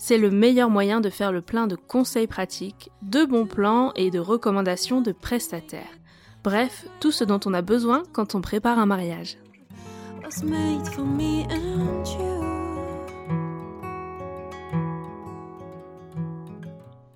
C'est le meilleur moyen de faire le plein de conseils pratiques, de bons plans et de recommandations de prestataires. Bref, tout ce dont on a besoin quand on prépare un mariage.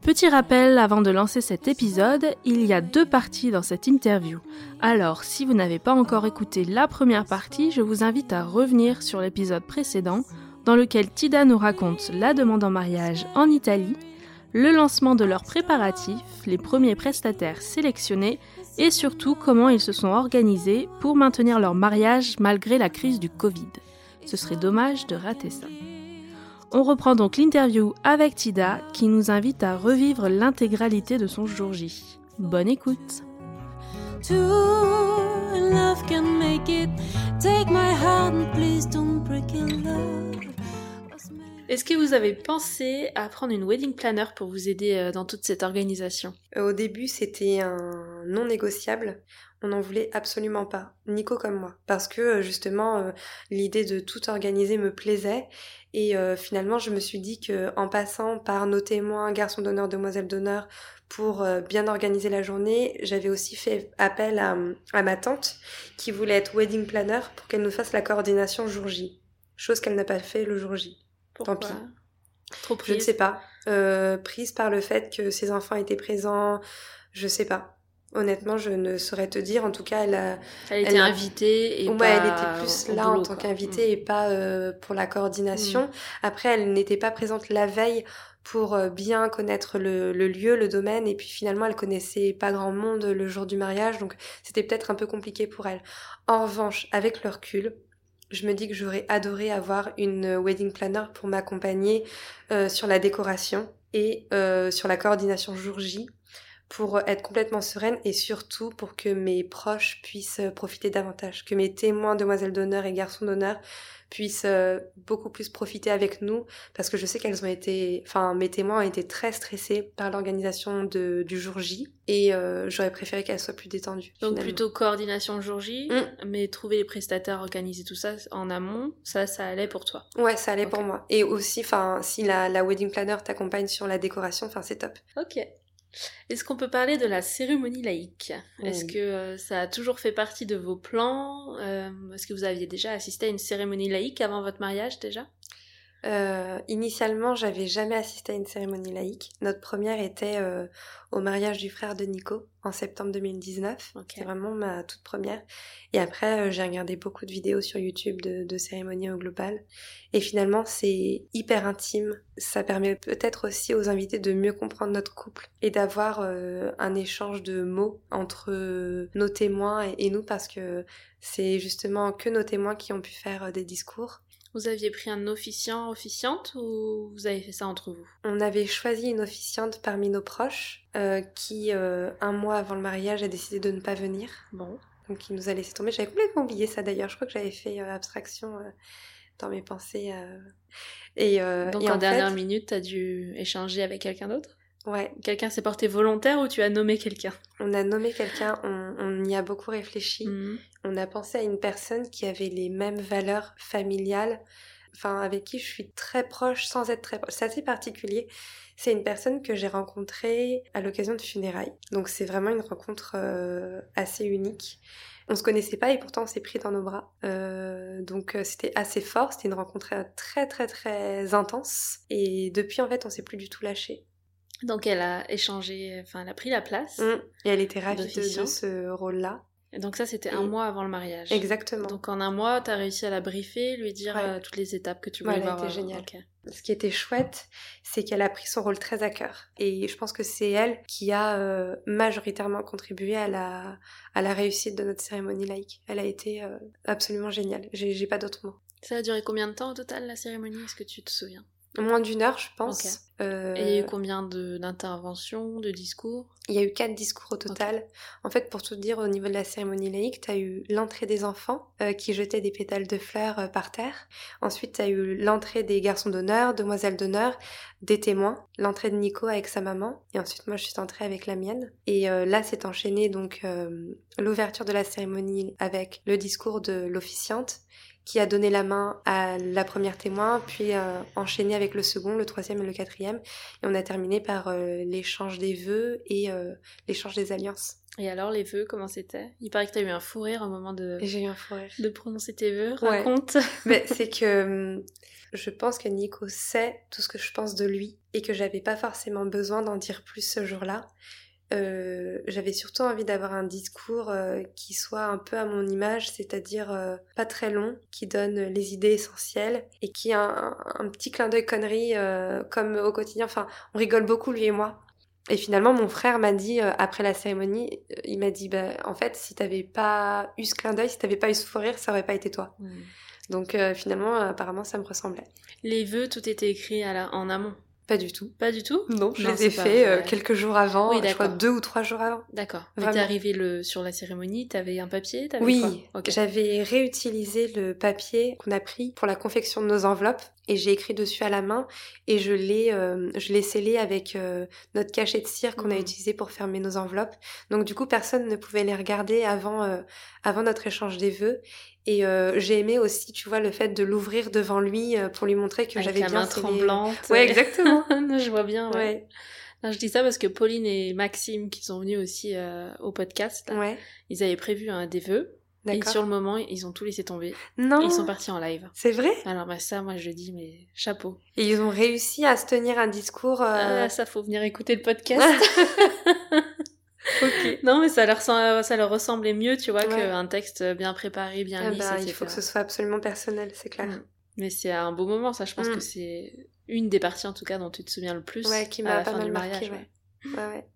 Petit rappel avant de lancer cet épisode, il y a deux parties dans cette interview. Alors, si vous n'avez pas encore écouté la première partie, je vous invite à revenir sur l'épisode précédent dans lequel Tida nous raconte la demande en mariage en Italie, le lancement de leurs préparatifs, les premiers prestataires sélectionnés et surtout comment ils se sont organisés pour maintenir leur mariage malgré la crise du Covid. Ce serait dommage de rater ça. On reprend donc l'interview avec Tida qui nous invite à revivre l'intégralité de son jour J. Bonne écoute. Est-ce que vous avez pensé à prendre une wedding planner pour vous aider euh, dans toute cette organisation? Euh, Au début, c'était un non négociable. On n'en voulait absolument pas, Nico comme moi, parce que euh, justement l'idée de tout organiser me plaisait et finalement je me suis dit que en passant par nos témoins, garçons d'honneur, demoiselles d'honneur, pour bien organiser la journée, j'avais aussi fait appel à, à ma tante qui voulait être wedding planner pour qu'elle nous fasse la coordination jour J, chose qu'elle n'a pas fait le jour J. Tant pis. Trop Je ne sais pas. Euh, prise par le fait que ses enfants étaient présents, je sais pas. Honnêtement, je ne saurais te dire. En tout cas, elle a. Elle était invitée et ouais, elle était plus là en tant qu'invitée et pas euh, pour la coordination. Mm. Après, elle n'était pas présente la veille pour euh, bien connaître le, le, lieu, le domaine, et puis finalement, elle connaissait pas grand monde le jour du mariage, donc c'était peut-être un peu compliqué pour elle. En revanche, avec le recul, je me dis que j'aurais adoré avoir une wedding planner pour m'accompagner euh, sur la décoration et euh, sur la coordination jour J pour être complètement sereine et surtout pour que mes proches puissent profiter davantage, que mes témoins, demoiselles d'honneur et garçons d'honneur puissent euh, beaucoup plus profiter avec nous parce que je sais qu'elles ont été, enfin mes témoins ont été très stressés par l'organisation du jour J et euh, j'aurais préféré qu'elles soient plus détendues. Donc plutôt coordination jour J, mm. mais trouver les prestataires, organiser tout ça en amont, ça, ça allait pour toi. Ouais, ça allait pour moi. Et aussi, enfin, si la, la wedding planner t'accompagne sur la décoration, enfin c'est top. Ok. Est-ce qu'on peut parler de la cérémonie laïque? Est-ce que euh, ça a toujours fait partie de vos plans? Euh, Est-ce que vous aviez déjà assisté à une cérémonie laïque avant votre mariage déjà? Euh, initialement, j'avais jamais assisté à une cérémonie laïque. Notre première était euh, au mariage du frère de Nico en septembre 2019. C'est vraiment ma toute première. Et après, euh, j'ai regardé beaucoup de vidéos sur YouTube de, de cérémonies au global. Et finalement, c'est hyper intime. Ça permet peut-être aussi aux invités de mieux comprendre notre couple et d'avoir euh, un échange de mots entre nos témoins et, et nous parce que c'est justement que nos témoins qui ont pu faire des discours. Vous aviez pris un officiant, officiante ou vous avez fait ça entre vous? On avait choisi une officiante parmi nos proches euh, qui, euh, un mois avant le mariage, a décidé de ne pas venir. Bon. Donc il nous a laissé tomber. J'avais complètement oublié ça d'ailleurs. Je crois que j'avais fait euh, abstraction dans mes pensées. Et, Donc en, dernière minute, tu as dû échanger avec quelqu'un d'autre? Ouais. Quelqu'un s'est porté volontaire ou tu as nommé quelqu'un? On a nommé quelqu'un, on, y a beaucoup réfléchi. Mhm. On a pensé à une personne qui avait les mêmes valeurs familiales, enfin avec qui je suis très proche sans être très proche. C'est assez particulier. C'est une personne que j'ai rencontrée à l'occasion de funérailles. Donc c'est vraiment une rencontre euh, assez unique. On se connaissait pas et pourtant on s'est pris dans nos bras. Euh, donc euh, c'était assez fort, c'était une rencontre très très très intense. Et depuis en fait on s'est plus du tout lâché. Donc elle a échangé, enfin elle a pris la place. Mmh. Et elle était ravie de, ce rôle-là. Et donc ça c'était un mois avant le mariage. Exactement. Donc en un mois, t'as réussi à la briefer, lui dire euh, toutes les étapes que tu voulais voir. C'était génial. Ce qui était chouette, c'est qu'elle a pris son rôle très à cœur. Et je pense que c'est elle qui a euh, majoritairement contribué à la, à la réussite de notre cérémonie laïque. Elle a été euh, absolument géniale. J'ai pas d'autres mots. Ça a duré combien de temps au total la cérémonie? Est-ce que tu te souviens? Moins d'une heure, je pense. Euh, Et il y a eu combien d'interventions, de, discours? Il y a eu quatre discours au total. En fait, pour tout dire, au niveau de la cérémonie laïque, tu as eu l'entrée des enfants euh, qui jetaient des pétales de fleurs euh, par terre. Ensuite, tu as eu l'entrée des garçons d'honneur, demoiselles d'honneur, des témoins, l'entrée de Nico avec sa maman. Et ensuite, moi, je suis entrée avec la mienne. Et là, c'est enchaîné donc l'ouverture de la cérémonie avec le discours de l'officiante qui a donné la main à la première témoin, puis euh, enchaîné avec le second, le troisième et le quatrième. Et on a terminé par euh, l'échange des vœux et euh, l'échange des alliances. Et alors, les vœux, comment c'était? Il paraît que tu as eu un fou rire au moment de... J'ai eu un fou rire. De prononcer tes vœux, raconte. Mais c'est que je pense que Nico sait tout ce que je pense de lui et que j'avais pas forcément besoin d'en dire plus ce jour-là. Euh, j'avais surtout envie d'avoir un discours euh, qui soit un peu à mon image, c'est-à-dire euh, pas très long, qui donne les idées essentielles et qui a un, petit clin d'œil connerie comme au quotidien. Enfin, on rigole beaucoup lui et moi. Et finalement, mon frère m'a dit après la cérémonie, il m'a dit, bah, en fait, si t'avais pas eu ce clin d'œil, si t'avais pas eu ce fou rire, ça aurait pas été toi. Mmh. Donc finalement, apparemment, ça me ressemblait. Les vœux, tout était écrit à la... en amont. Pas du tout. Pas du tout Non, je les ai faits euh, quelques jours avant, je crois deux ou trois jours avant. D'accord. T'es arrivé le... sur la cérémonie, t'avais un papier Oui, j'avais réutilisé le papier qu'on a pris pour la confection de nos enveloppes et j'ai écrit dessus à la main et je l'ai euh, je l'ai scellé avec euh, notre cachet de cire qu'on a mmh. utilisé pour fermer nos enveloppes. Donc du coup personne ne pouvait les regarder avant avant notre échange des vœux et euh, j'ai aimé aussi, tu vois, le fait de l'ouvrir devant lui euh, pour lui montrer que j'avais bien la main tremblante. Ouais, exactement. je vois bien. Ouais. je dis ça parce que Pauline et Maxime, qui sont venus aussi euh, au podcast, ouais. ils avaient prévu un des vœux. Et sur le moment, ils ont tout laissé tomber. Non. ils sont partis en live. C'est vrai? Alors bah ça, moi je dis, mais chapeau. Et ils ont réussi à se tenir un discours. Ah, ça faut venir écouter le podcast. Non, mais ça leur, ça leur ressemblait mieux, tu vois, qu'un texte bien préparé, bien eh ben, il faut que ce soit absolument personnel, c'est clair. Mm. Mais c'est un beau moment, ça. Je pense mm. que c'est une des parties, en tout cas, dont tu te souviens le plus. Ouais, qui m'a pas mal marqué, ouais. ouais.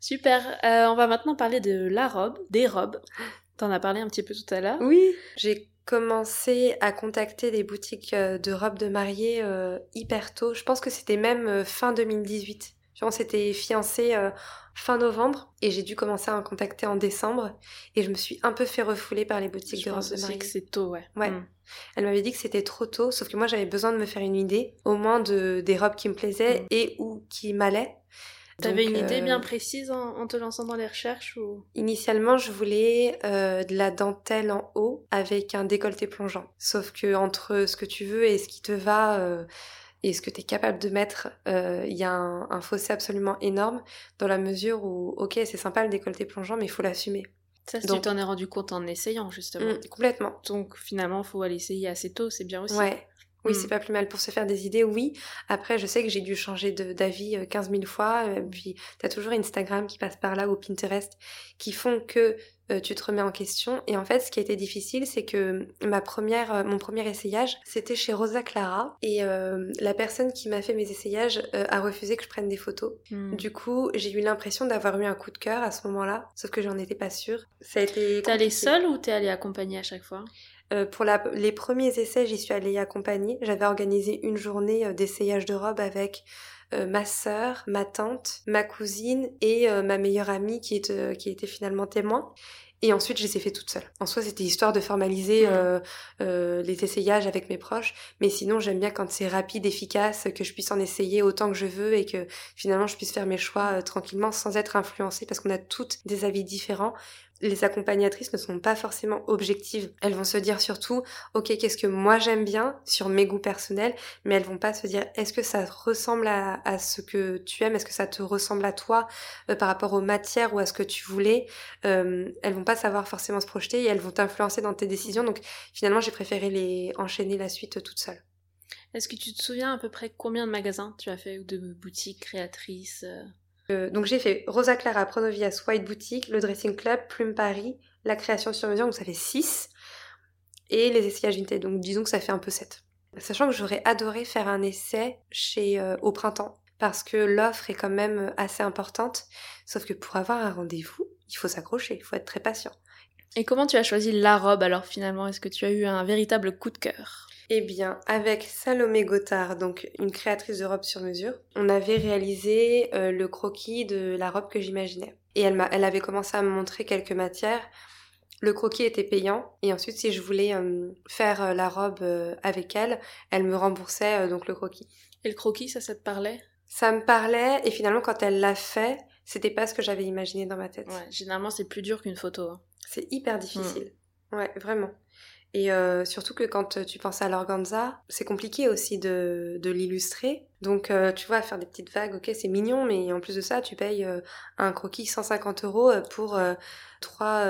Super. Euh, on va maintenant parler de la robe, des robes. T'en as parlé un petit peu tout à l'heure. Oui. J'ai commencé à contacter des boutiques euh, de robes de mariée euh, hyper tôt. Je pense que c'était même fin 2018. On s'était fiancés euh, fin novembre et j'ai dû commencer à en contacter en décembre et je me suis un peu fait refouler par les boutiques de robes de mariée. que c'est tôt, ouais. Ouais. Mm. Elle m'avait dit que c'était trop tôt, sauf que moi j'avais besoin de me faire une idée, au moins de des robes qui me plaisaient mm. et ou qui m'allaient. T'avais une idée bien euh, précise en, te lançant dans les recherches ou? Initialement, je voulais euh, de la dentelle en haut avec un décolleté plongeant. Sauf que entre ce que tu veux et ce qui te va, et ce que tu es capable de mettre, euh, il y a un, fossé absolument énorme dans la mesure où, ok, c'est sympa le décolleté plongeant, mais il faut l'assumer. Ça, tu t'en es rendu compte en essayant, justement. Mmh, complètement. Donc, finalement, il faut aller essayer assez tôt, c'est bien aussi. Ouais. Oui, c'est mmh. pas plus mal pour se faire des idées, oui. Après, je sais que j'ai dû changer d'avis 15 000 fois. Euh, puis, tu as toujours Instagram qui passe par là ou Pinterest qui font que euh, tu te remets en question. Et en fait, ce qui a été difficile, c'est que ma première, euh, mon premier essayage, c'était chez Rosa Clara. Et euh, la personne qui m'a fait mes essayages a refusé que je prenne des photos. Hmm. Du coup, j'ai eu l'impression d'avoir eu un coup de cœur à ce moment-là, sauf que j'en étais pas sûre. Ça a été. T'es allée seule ou t'es allée accompagnée à chaque fois? Pour la, les premiers essais, j'y suis allée accompagnée. J'avais organisé une journée d'essayage de robe avec ma sœur, ma tante, ma cousine et ma meilleure amie qui, est, qui était finalement témoin. Et ensuite, je les ai fait toutes seules. En soi, c'était histoire de formaliser euh, euh, les essayages avec mes proches. Mais sinon, j'aime bien quand c'est rapide, efficace, que je puisse en essayer autant que je veux et que finalement, je puisse faire mes choix euh, tranquillement sans être influencée parce qu'on a toutes des avis différents les accompagnatrices ne sont pas forcément objectives. Elles vont se dire surtout, ok, qu'est-ce que moi j'aime bien sur mes goûts personnels, mais elles vont pas se dire, est-ce que ça ressemble à, ce que tu aimes, est-ce que ça te ressemble à toi euh, par rapport aux matières ou à ce que tu voulais. Euh, elles vont pas savoir forcément se projeter et elles vont t'influencer dans tes décisions. Donc finalement, j'ai préféré les enchaîner la suite toute seule. Est-ce que tu te souviens à peu près combien de magasins tu as fait ou de boutiques créatrices euh euh, donc j'ai fait Rosa Clara, Pronovias, White Boutique, le Dressing Club, Plume Paris, la création sur mesure, donc ça fait 6. Et les essayages Vinted, donc disons que ça fait un peu 7. Sachant que j'aurais adoré faire un essai chez euh, au printemps, parce que l'offre est quand même assez importante. Sauf que pour avoir un rendez-vous, il faut s'accrocher, il faut être très patient. Et comment tu as choisi la robe alors finalement? Est-ce que tu as eu un véritable coup de cœur? Eh bien, avec Salomé Gothard, donc une créatrice de robes sur mesure, on avait réalisé euh, le croquis de la robe que j'imaginais. Et elle, elle avait commencé à me montrer quelques matières. Le croquis était payant et ensuite si je voulais euh, faire euh, la robe avec elle, elle me remboursait donc le croquis. Et le croquis, ça, ça te parlait? Ça me parlait et finalement quand elle l'a fait, c'était pas ce que j'avais imaginé dans ma tête. Ouais, généralement c'est plus dur qu'une photo. Hein. C'est hyper difficile. Mm. Ouais, vraiment. Et euh, surtout que quand tu penses à l'organza, c'est compliqué aussi de, de l'illustrer. Donc euh, tu vois, faire des petites vagues, ok, c'est mignon, mais en plus de ça, tu payes euh, un croquis 150 euros pour trois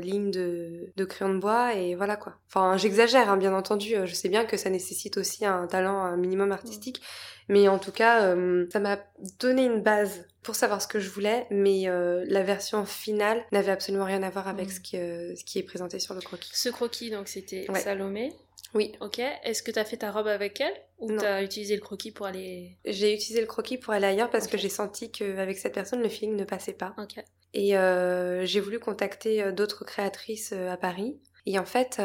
lignes de, de crayon de bois et voilà quoi. Enfin, j'exagère, hein, bien entendu. Je sais bien que ça nécessite aussi un talent un minimum artistique, mais en tout cas, ça m'a donné une base pour savoir ce que je voulais, mais euh, la version finale n'avait absolument rien à voir avec mm. ce, qui, euh, ce qui est présenté sur le croquis. Ce croquis, donc c'était Salomé Oui. Ok. Est-ce que tu as fait ta robe avec elle ou tu as utilisé le croquis pour aller. J'ai utilisé le croquis pour aller ailleurs parce que j'ai senti qu'avec cette personne, le feeling ne passait pas. Ok. Et euh, j'ai voulu contacter d'autres créatrices à Paris. Et en fait,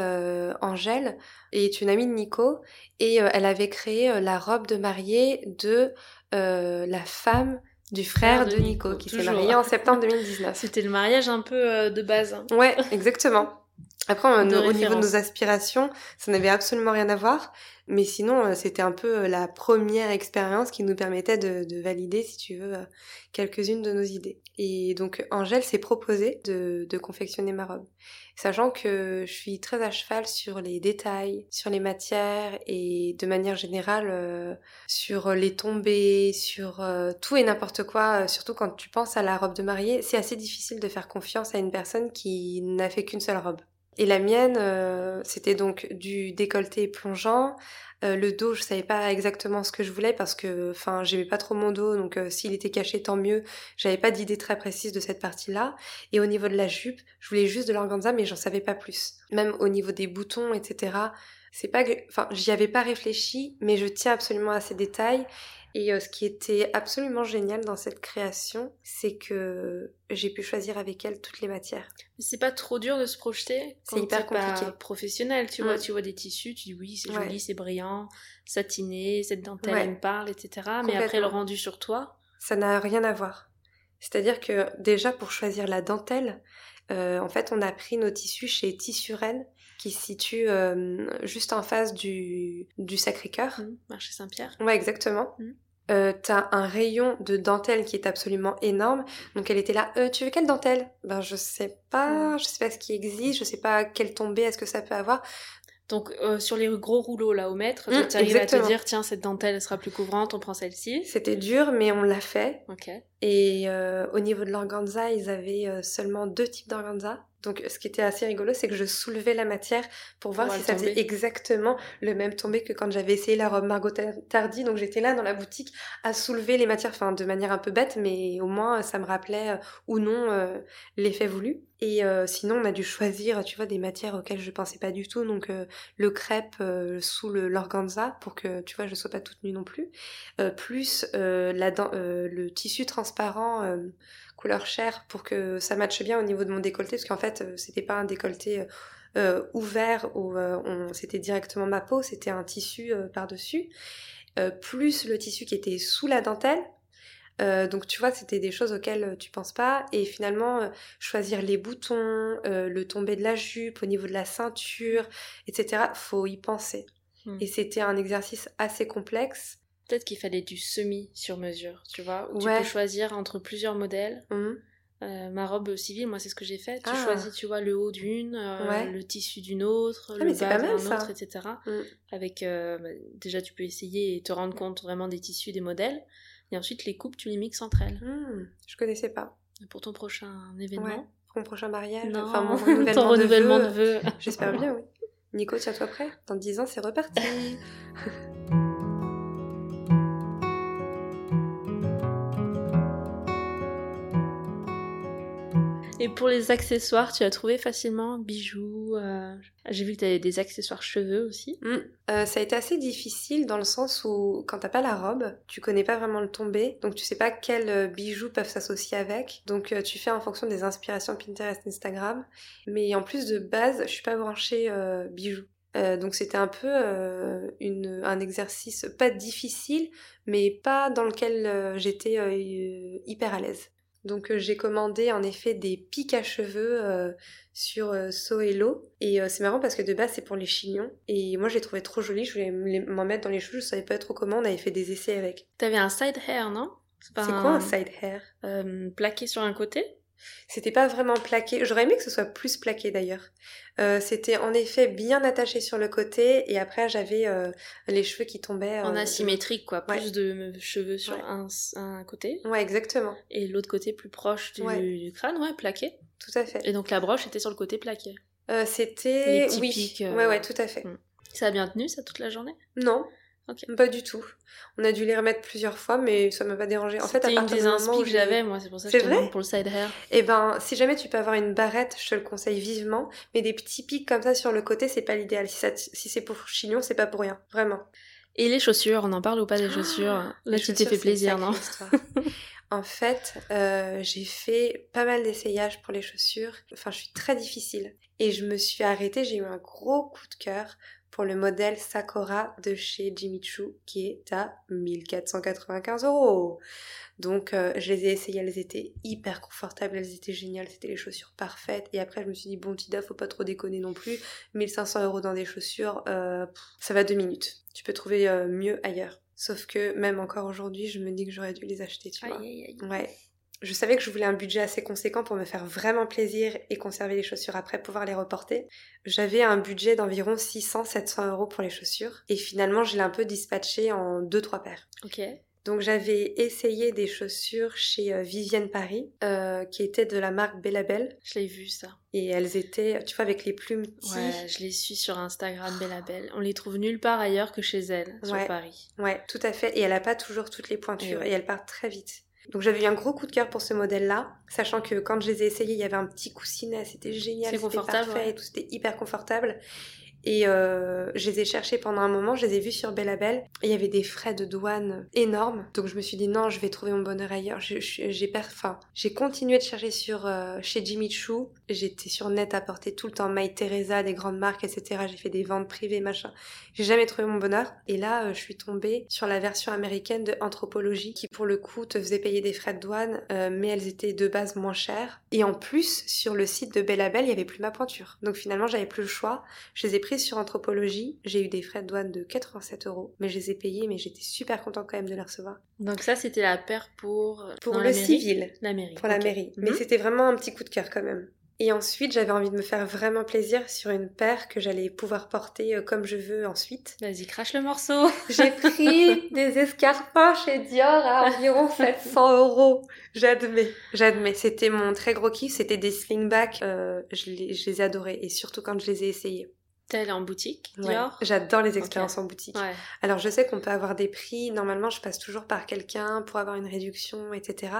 Angèle est une amie de Nico et elle avait créé la robe de mariée de la femme du frère de, Nico, qui s'est marié en septembre 2019. C'était le mariage un peu euh, de base. Hein. Ouais, exactement. Après, au niveau de nos aspirations, ça n'avait absolument rien à voir. Mais sinon, euh, c'était un peu euh, la première expérience qui nous permettait de, valider, si tu veux, quelques-unes de nos idées. Et donc, Angèle s'est proposée de, de confectionner ma robe sachant que je suis très à cheval sur les détails, sur les matières et de manière générale euh, sur les tombées, sur euh, tout et n'importe quoi, euh, surtout quand tu penses à la robe de mariée, c'est assez difficile de faire confiance à une personne qui n'a fait qu'une seule robe. Et la mienne, c'était donc du décolleté plongeant euh, le dos, je savais pas exactement ce que je voulais parce que, enfin, j'aimais pas trop mon dos, donc euh, s'il était caché, tant mieux. J'avais pas d'idée très précise de cette partie-là. Et au niveau de la jupe, je voulais juste de l'organza, mais j'en savais pas plus. Même au niveau des boutons, etc. C'est pas j'y avais pas réfléchi, mais je tiens absolument à ces détails. Et euh, ce qui était absolument génial dans cette création, c'est que j'ai pu choisir avec elle toutes les matières. C'est pas trop dur de se projeter C'est hyper compliqué. Pas professionnel, tu vois, mm. tu vois des tissus, tu dis oui, c'est joli, c'est brillant, satiné, cette dentelle elle me parle, etc. Mais après le rendu sur toi, ça n'a rien à voir. C'est-à-dire que déjà pour choisir la dentelle, euh, en fait, on a pris nos tissus chez Tissuren qui se situe euh, juste en face du, du Sacré-Cœur. Mmh, marché Saint-Pierre. Ouais, exactement. Mmh. Euh, t'as un rayon de dentelle qui est absolument énorme. Donc elle était là, euh, tu veux quelle dentelle? Ben je sais pas, mmh. je sais pas ce qui existe, je sais pas quelle tombée est-ce que ça peut avoir. Donc sur les gros rouleaux là au mètre, tu arrives à te dire tiens cette dentelle elle sera plus couvrante, on prend celle-ci. C'était dur mais on l'a fait. Ok. Et au niveau de l'organza, ils avaient seulement deux types d'organza. Donc ce qui était assez rigolo, c'est que je soulevais la matière pour voir si ça faisait exactement le même tombé que quand j'avais essayé la robe Margot Tardy. Donc j'étais là dans la boutique à soulever les matières, enfin de manière un peu bête, mais au moins ça me rappelait euh, ou non euh, l'effet voulu. Et euh, sinon on a dû choisir, tu vois, des matières auxquelles je pensais pas du tout. Donc le crêpe sous l'organza pour que, tu vois, je sois pas toute nue non plus. plus la, le tissu transparent couleur chair pour que ça matche bien au niveau de mon décolleté parce qu'en fait euh, c'était pas un décolleté euh, euh, ouvert où on c'était directement ma peau c'était un tissu par dessus plus le tissu qui était sous la dentelle donc tu vois, c'était des choses auxquelles tu penses pas. Et finalement, choisir les boutons, le tombé de la jupe, au niveau de la ceinture, etc. Faut y penser. Hmm. Et c'était un exercice assez complexe. Peut-être qu'il fallait du semi sur mesure, tu vois, où tu peux choisir entre plusieurs modèles. Mmh. Euh, ma robe civile, moi, c'est ce que j'ai fait. Tu ah. choisis, tu vois, le haut d'une, euh, le tissu d'une autre, ah, le bas d'un autre, etc. Mmh. Avec, euh, bah, déjà, tu peux essayer et te rendre compte vraiment des tissus, des modèles. Et ensuite, les coupes, tu les mixes entre elles. Mmh. Je connaissais pas. Pour ton prochain événement. Pour mon prochain mariage. Non. Enfin, mon renouvellement, ton renouvellement de vœux. J'espère bien, oui. Nico, tiens-toi prêt. Dans 10 ans, c'est reparti. Et pour les accessoires, tu as trouvé facilement bijoux euh, J'ai vu que tu avais des accessoires cheveux aussi. Mm. Euh, ça a été assez difficile dans le sens où quand t'as pas la robe, tu connais pas vraiment le tombé, donc tu sais pas quels euh, bijoux peuvent s'associer avec. Donc tu fais en fonction des inspirations Pinterest, Instagram. Mais en plus de base, je suis pas branchée bijoux. donc c'était un peu un exercice pas difficile, mais pas dans lequel j'étais hyper à l'aise. Donc euh, j'ai commandé en effet des pics à cheveux euh, sur euh, Soelo et c'est marrant parce que de base c'est pour les chignons. Et moi je les trouvais trop jolis, je voulais m'en mettre dans les cheveux, je savais pas trop comment, on avait fait des essais avec. T'avais un side hair non? C'est quoi un side hair? Plaqué sur un côté? C'était pas vraiment plaqué. J'aurais aimé que ce soit plus plaqué d'ailleurs. Euh, c'était en effet bien attaché sur le côté et après j'avais euh, les cheveux qui tombaient. en euh, asymétrique quoi, plus de cheveux sur un, côté. Ouais, exactement. Et l'autre côté plus proche du, crâne, ouais, plaqué. Tout à fait. Et donc la broche était sur le côté plaqué. c'était. Oui. Ouais, ouais, tout à fait. Hmm. Ça a bien tenu ça toute la journée? Non, pas du tout. On a dû les remettre plusieurs fois, mais ça m'a pas dérangé. En fait, à partir une des que j'avais, moi, c'est pour ça que je te pour le side hair. Eh ben, si jamais tu peux avoir une barrette, je te le conseille vivement. Mais des petits pics comme ça sur le côté, c'est pas l'idéal. Si, si c'est pour chignon, c'est pas pour rien, vraiment. Et les chaussures, on en parle ou pas des chaussures Là, tu t'es fait plaisir, non En fait, euh, j'ai fait pas mal d'essayages pour les chaussures. Enfin, je suis très difficile. Et je me suis arrêtée, j'ai eu un gros coup de cœur pour le modèle Sakura de chez Jimmy Choo qui est à 1495 euros. Donc euh, je les ai essayées, elles étaient hyper confortables, elles étaient géniales, c'était les chaussures parfaites. Et après je me suis dit bon Tida, faut pas trop déconner non plus. 1500 euros dans des chaussures, euh, ça va deux minutes. Tu peux trouver euh, mieux ailleurs. Sauf que même encore aujourd'hui, je me dis que j'aurais dû les acheter, tu vois. Ouais je savais que je voulais un budget assez conséquent pour me faire vraiment plaisir et conserver les chaussures après, pouvoir les reporter. J'avais un budget d'environ 600-700 euros pour les chaussures. Et finalement, je l'ai un peu dispatché en 2-3 paires. Ok. Donc j'avais essayé des chaussures chez euh, Vivienne Paris, euh, qui étaient de la marque Bellabel. Je l'ai vu ça. Et elles étaient, tu vois, avec les plumes. Ouais, je les suis sur Instagram Bellabel. On les trouve nulle part ailleurs que chez elle, sur Paris. Ouais, tout à fait. Et elle a pas toujours toutes les pointures. Et, et elle part très vite. Donc j'avais eu un gros coup de cœur pour ce modèle-là, sachant que quand je les ai essayés, il y avait un petit coussinet, c'était génial, c'était parfait et tout, c'était hyper confortable. Et euh, je les ai cherchés pendant un moment, je les ai vus sur Bellabel. Il y avait des frais de douane énormes. Donc je me suis dit non, je vais trouver mon bonheur ailleurs. J'ai enfin, j'ai continué de chercher sur euh, chez Jimmy Choo. J'étais sur net à porter tout le temps My Teresa, des grandes marques, etc. J'ai fait des ventes privées, machin. J'ai jamais trouvé mon bonheur. Et là, euh, je suis tombée sur la version américaine de Anthropologie, qui pour le coup te faisait payer des frais de douane, mais elles étaient de base moins chères. Et en plus, sur le site de Bellabel, il y avait plus ma pointure. Donc finalement, j'avais plus le choix. Je les ai sur anthropologie, j'ai eu des frais de douane de 87 euros, mais je les ai payés, mais j'étais super contente quand même de les recevoir. Donc ça, c'était la paire pour... Pour le civil. La mairie. Pour la mairie. Mais mhm. c'était vraiment un petit coup de cœur quand même. Et ensuite, j'avais envie de me faire vraiment plaisir sur une paire que j'allais pouvoir porter euh, comme je veux ensuite. Vas-y, crache le morceau. J'ai pris des escarpins chez Dior à environ 700 euros. J'admets, j'admets. C'était mon très gros kiff. C'était des slingbacks. Euh, je, les, je les ai adorés et surtout quand je les ai essayés. T'es en boutique, Dior J'adore les expériences en boutique. Alors je sais qu'on peut avoir des prix, normalement je passe toujours par quelqu'un pour avoir une réduction, etc.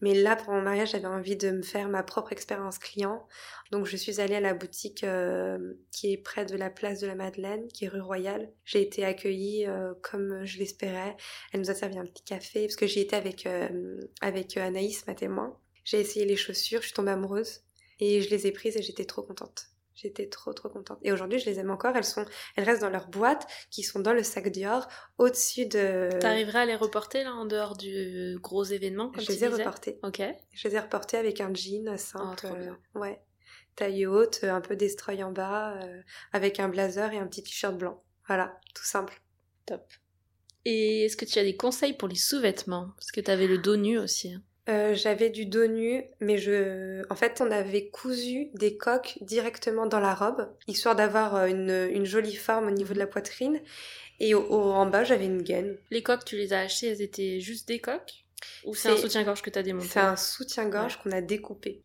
Mais là pour mon mariage j'avais envie de me faire ma propre expérience client. Donc je suis allée à la boutique euh, qui est près de la place de la Madeleine, qui est rue Royale. J'ai été accueillie euh, comme je l'espérais. Elle nous a servi un petit café parce que j'y étais avec, euh, avec Anaïs, ma témoin. J'ai essayé les chaussures, je suis tombée amoureuse et je les ai prises et j'étais trop contente. J'étais trop trop contente. Et aujourd'hui, je les aime encore. Elles sont, elles restent dans leur boîte, qui sont dans le sac Dior, au-dessus de. T'arriverais à les reporter là en dehors du gros événement comme Je les ai reportées. Ok. Je les ai reportées avec un jean simple. Oh, bien. ouais. Taille haute, un peu destroy en bas, euh, avec un blazer et un petit t-shirt blanc. Voilà, tout simple. Top. Et est-ce que tu as des conseils pour les sous-vêtements? Parce que tu avais le dos nu aussi. Hein. Euh, j'avais du dos nu, mais je, en fait, on avait cousu des coques directement dans la robe, histoire d'avoir euh, une, jolie forme au niveau de la poitrine. Et au, en bas, j'avais une gaine. Les coques, tu les as achetées, elles étaient juste des coques? Ou c'est un soutien-gorge que tu as démonté? C'est un soutien-gorge qu'on a découpé.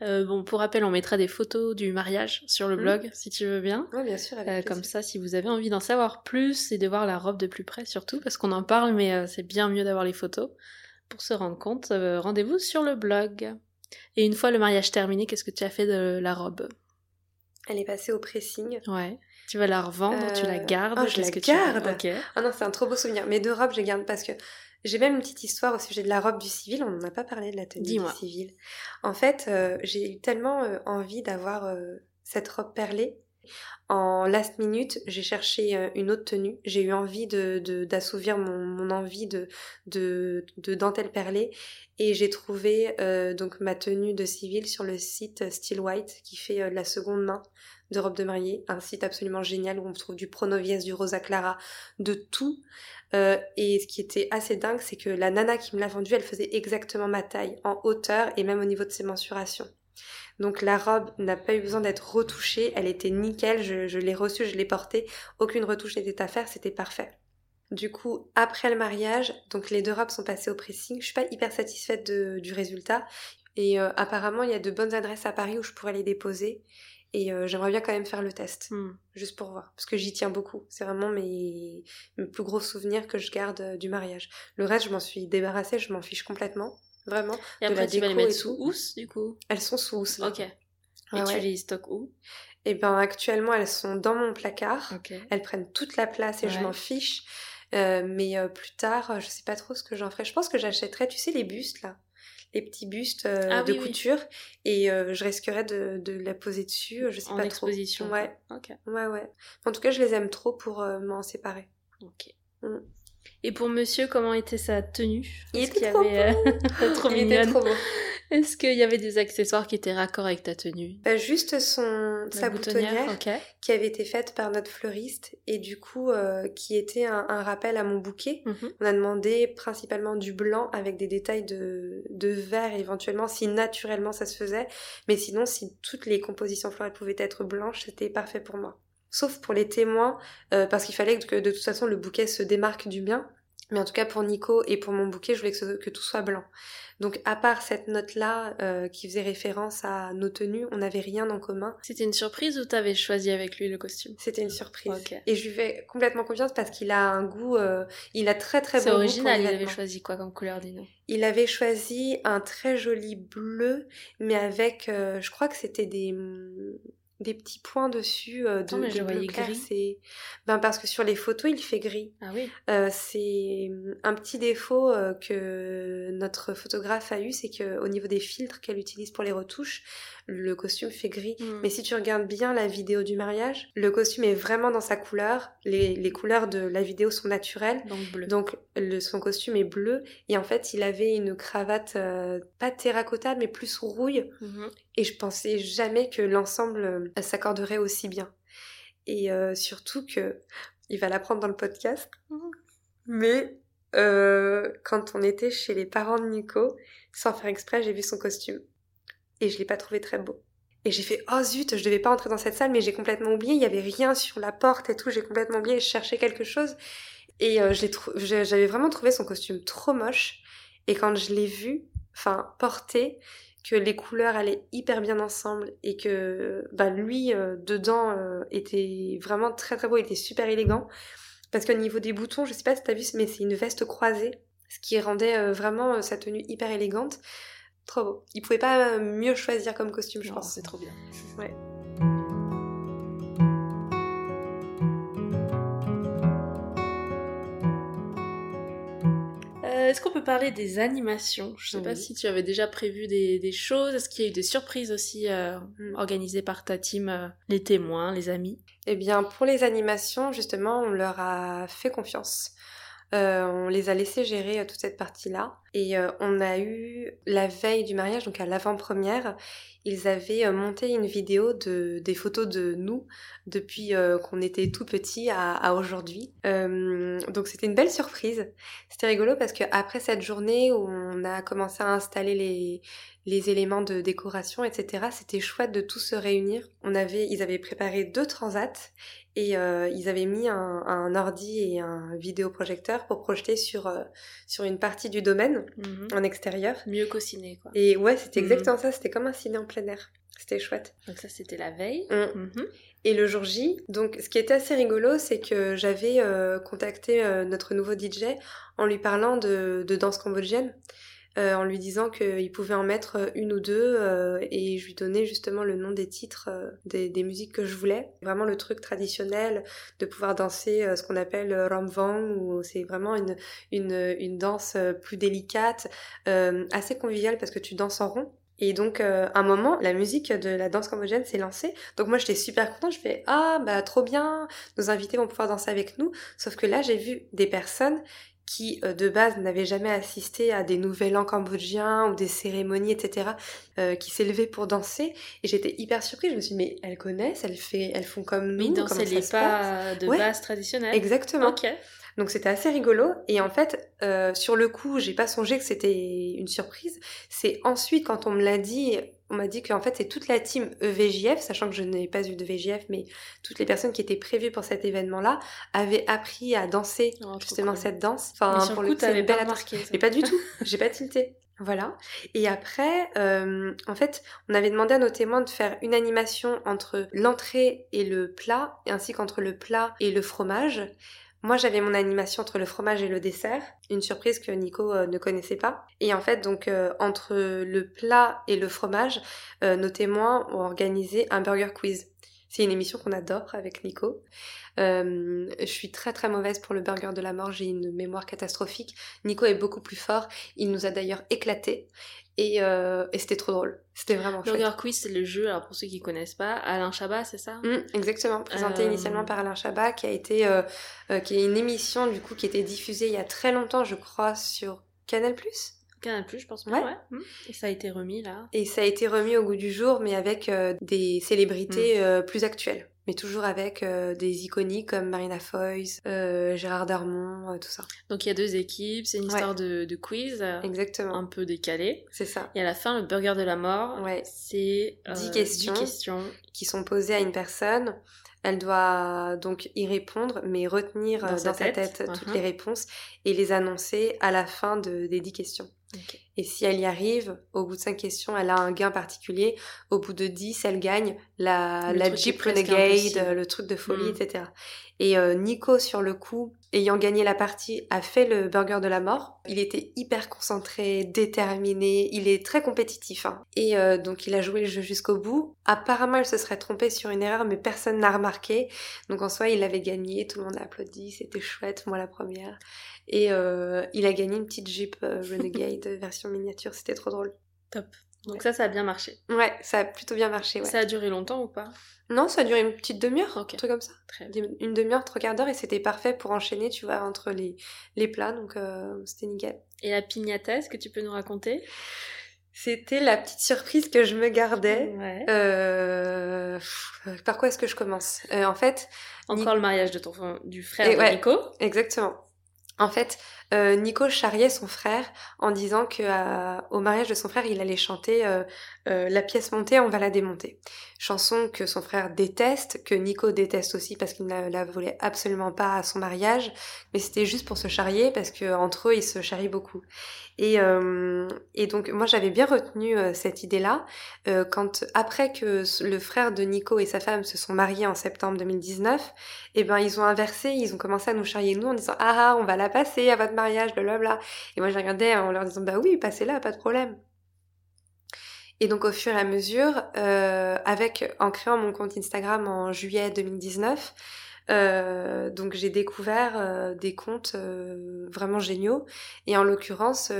Euh, bon, pour rappel, on mettra des photos du mariage sur le mmh. blog, si tu veux bien. Oui, bien sûr. comme ça, si vous avez envie d'en savoir plus et de voir la robe de plus près, surtout, parce qu'on en parle, mais c'est bien mieux d'avoir les photos. Pour se rendre compte, euh, rendez-vous sur le blog. Et une fois le mariage terminé, qu'est-ce que tu as fait de la robe? Elle est passée au pressing. Ouais. Tu vas la revendre, tu la euh, gardes oh, je la garde. Ah non, c'est un trop beau souvenir. Mes deux robes, je les garde parce que j'ai même une petite histoire au sujet de la robe du civil. On n'en a pas parlé de la tenue du civil. En fait, euh, j'ai eu tellement euh, envie d'avoir cette robe perlée en last minute, j'ai cherché euh, une autre tenue. J'ai eu envie d'assouvir mon, envie de, de, de dentelle perlée et j'ai trouvé euh, donc ma tenue de civil sur le site Still White qui fait euh, la seconde main de robe de mariée, un site absolument génial où on trouve du Pronovies, du Rosa Clara, de tout. et ce qui était assez dingue, c'est que la nana qui me l'a vendue, elle faisait exactement ma taille en hauteur et même au niveau de ses mensurations. Donc la robe n'a pas eu besoin d'être retouchée, elle était nickel, je, l'ai reçue, je l'ai portée, aucune retouche n'était à faire, c'était parfait. Du coup, après le mariage, donc les deux robes sont passées au pressing. Je suis pas hyper satisfaite du résultat. Et euh, apparemment, il y a de bonnes adresses à Paris où je pourrais les déposer. Et euh, j'aimerais bien quand même faire le test, hmm. juste pour voir, parce que j'y tiens beaucoup. C'est vraiment mes, mes, plus gros souvenirs que je garde euh, du mariage. Le reste, je m'en suis débarrassée, je m'en fiche complètement. Vraiment. Et après, tu vas les mettre sous housse, du coup? Elles sont sous housse. Ok. et tu les stockes où? Eh ben, actuellement, elles sont dans mon placard. Elles prennent toute la place et je m'en fiche. Euh, mais euh, plus tard, je sais pas trop ce que j'en ferai. Je pense que j'achèterai, tu sais, les bustes là les petits bustes euh, ah de couture et je risquerais de, de, la poser dessus je sais en pas exposition. trop ouais ok ouais ouais en tout cas je les aime trop pour m'en séparer ok mm. Et pour monsieur, comment était sa tenue Il était trop, avait, euh, trop Il trop beau. Est-ce qu'il y avait des accessoires qui étaient raccord avec ta tenue? Bah, Juste son, sa boutonnière, qui avait été faite par notre fleuriste et du coup euh, qui était un, rappel à mon bouquet. Mhm. On a demandé principalement du blanc avec des détails de, de vert éventuellement si naturellement ça se faisait. Mais sinon si toutes les compositions florales pouvaient être blanches, c'était parfait pour moi sauf pour les témoins, euh, parce qu'il fallait que de toute façon le bouquet se démarque du mien. Mais en tout cas pour Nico et pour mon bouquet, je voulais que, tout soit blanc. Donc à part cette note-là euh, qui faisait référence à nos tenues, on n'avait rien en commun. C'était une surprise ou t'avais choisi avec lui le costume? C'était une surprise. Et je lui fais complètement confiance parce qu'il a un goût, euh, il a très très bon goût. C'est original, il avait choisi quoi comme couleur, Dino Il avait choisi un très joli bleu, mais avec, je crois que c'était des des petits points dessus euh, de, mais je voyais gris. ben parce que sur les photos il fait gris. Ah oui. Euh, c'est hum, un petit défaut euh, que notre photographe a eu, c'est que au niveau des filtres qu'elle utilise pour les retouches, le costume fait gris. Hmm. Mais si tu regardes bien la vidéo du mariage, le costume est vraiment dans sa couleur. Les, les couleurs de la vidéo sont naturelles. Donc bleu. Donc le, son costume est bleu. Et en fait, il avait une cravate euh, pas terracotta, mais plus rouille. Mhm. Et je pensais jamais que l'ensemble euh, s'accorderait aussi bien. Et euh, surtout que il va l'apprendre dans le podcast. Mhm. Mais quand on était chez les parents de Nico, sans faire exprès, j'ai vu son costume et je l'ai pas trouvé très beau. Et j'ai fait oh zut, je devais pas entrer dans cette salle, mais j'ai complètement oublié. Il y avait rien sur la porte et tout. J'ai complètement oublié. Je cherchais quelque chose et euh, j'avais vraiment trouvé son costume trop moche. Et quand je l'ai vu, enfin porté, que les couleurs allaient hyper bien ensemble et que bah lui euh, dedans euh, était vraiment très très beau, il était super élégant. Parce qu'au niveau des boutons, je sais pas si t'as vu, mais c'est une veste croisée, ce qui rendait vraiment sa tenue hyper élégante. Trop beau. Il pouvait pas mieux choisir comme costume, je pense. C'est trop bien. Ouais. Euh, est-ce qu'on peut parler des animations? Je sais pas si tu avais déjà prévu des, choses. Est-ce qu'il y a eu des surprises aussi euh, organisées par ta team, euh, les témoins, les amis? Eh bien, pour les animations, justement, on leur a fait confiance. Euh, on les a laissés gérer euh, toute cette partie-là. Et euh, on a eu la veille du mariage, donc à l'avant-première, ils avaient monté une vidéo de des photos de nous depuis qu'on était tout petit à, aujourd'hui. donc c'était une belle surprise. C'était rigolo parce que après cette journée où on a commencé à installer les les éléments de décoration, etc. C'était chouette de tous se réunir. On avait, ils avaient préparé deux transats et euh, ils avaient mis un, un, ordi et un vidéoprojecteur pour projeter sur euh, sur une partie du domaine mhm. en extérieur. Mieux qu'au ciné, quoi. Et ouais, c'était mhm. exactement ça. C'était comme un ciné en plein air. C'était chouette. Donc ça, c'était la veille. Mm. Mhm. Et le jour J, donc ce qui était assez rigolo, c'est que j'avais euh, contacté notre nouveau DJ en lui parlant de, de danse cambodgienne. Euh, en lui disant qu'il pouvait en mettre une ou deux euh, et je lui donnais justement le nom des titres des, musiques que je voulais. Vraiment le truc traditionnel de pouvoir danser ce qu'on appelle ramvang où c'est vraiment une, une, danse plus délicate, assez conviviale parce que tu danses en rond. Et donc, euh, un moment, la musique de la danse cambodgienne s'est lancée. Donc moi, j'étais super contente. Je fais ah bah trop bien, nos invités vont pouvoir danser avec nous. Sauf que là, j'ai vu des personnes qui euh, de base n'avaient jamais assisté à des nouvel an cambodgiens ou des cérémonies, etc., euh, qui s'élevaient pour danser. Et j'étais hyper surprise. Je me suis dit, mais elles connaissent, elles, fait, elles font comme nous. Mais danser les pas de base traditionnels. Exactement. Ok. Donc c'était assez rigolo. Et en fait, euh, sur le coup, j'ai pas songé que c'était une surprise. C'est ensuite quand on me l'a dit, on m'a dit qu'en fait c'est toute la team EVJF, sachant que je n'ai pas eu de VJF, mais toutes les personnes qui étaient prévues pour cet événement-là avaient appris à danser oh, justement cette danse. Enfin, mais pour le coup, t'avais pas remarqué. Mais pas du tout. J'ai pas tilté. Voilà. Et après, euh, en fait, on avait demandé à nos témoins de faire une animation entre l'entrée et le plat, ainsi qu'entre le plat et le fromage. Moi, j'avais mon animation entre le fromage et le dessert, une surprise que Nico euh, ne connaissait pas. Et en fait, donc euh, entre le plat et le fromage, euh, nos témoins ont organisé un burger quiz. C'est une émission qu'on adore avec Nico. je suis très très mauvaise pour le burger de la mort, j'ai une mémoire catastrophique. Nico est beaucoup plus fort, il nous a d'ailleurs éclaté. Euh, et, c'était trop drôle. C'était vraiment Burger Quiz, c'est le jeu, alors pour ceux qui connaissent pas, Alain Chabat, c'est ça? Mmh, Exactement, présenté initialement euh. par Alain Chabat, qui a été, euh, qui est une émission du coup qui était diffusée il y a très longtemps, je crois, sur Canal+. Canal+, je pense ouais. ouais. Mmh. Et ça a été remis là. Et ça a été remis au goût du jour, mais avec des célébrités mmh. plus actuelles mais toujours avec euh, des iconiques comme Marina Foïs, euh, Gérard Darmon, euh, tout ça. Donc il y a deux équipes, c'est une histoire de, de, quiz. Exactement. Un peu décalé. C'est ça. Et à la fin, le burger de la mort, ouais. c'est 10 questions, questions qui sont posées à une personne. Elle doit donc y répondre, mais retenir dans, sa, tête, toutes uh-huh. les réponses et les annoncer à la fin de, des 10 questions. Et si elle y arrive, au bout de 5 questions, elle a un gain particulier. Au bout de 10, elle gagne la, la Jeep Renegade, le truc de folie, mm. etc. Et euh, Nico, sur le coup, ayant gagné la partie, a fait le burger de la mort. Il était hyper concentré, déterminé, il est très compétitif. Hein. Et euh, donc il a joué le jeu jusqu'au bout. Apparemment, il se serait trompé sur une erreur, mais personne n'a remarqué. Donc en soi, il avait gagné, tout le monde a applaudi, c'était chouette, moi la première. Et euh, il a gagné une petite Jeep Renegade version miniature, c'était trop drôle. Top. Donc ça, ça a bien marché. Ouais, ça a plutôt bien marché. Ouais. Ça a duré longtemps ou pas? Non, ça a duré une petite demi-heure, un truc comme ça. Très bien. Une demi-heure, trois quarts d'heure, et c'était parfait pour enchaîner, tu vois, entre les, les plats, donc euh, c'était nickel. Et la pignata, est-ce que tu peux nous raconter? C'était la petite surprise que je me gardais. Ouais. Euh... Par quoi est-ce que je commence? Euh, En fait, encore le mariage de ton du frère de Nico. Exactement. En fait, euh, Nico charriait son frère en disant que euh, au mariage de son frère, il allait chanter euh, la pièce montée, on va la démonter. Chanson que son frère déteste, que Nico déteste aussi parce qu'il ne la voulait absolument pas à son mariage, mais c'était juste pour se charrier parce que entre eux, ils se charrient beaucoup. Et, donc moi, j'avais bien retenu cette idée-là quand après que le frère de Nico et sa femme se sont mariés en septembre 2019, eh ben ils ont inversé, ils ont commencé à nous charrier nous en disant ah, ah on va la passer à votre mariage mariage, blablabla. Et moi, je regardais en leur disant, bah oui, passez là, pas de problème. Et donc, au fur et à mesure, euh, avec, en créant mon compte Instagram en juillet 2019, euh, donc j'ai découvert euh, des comptes vraiment géniaux et en l'occurrence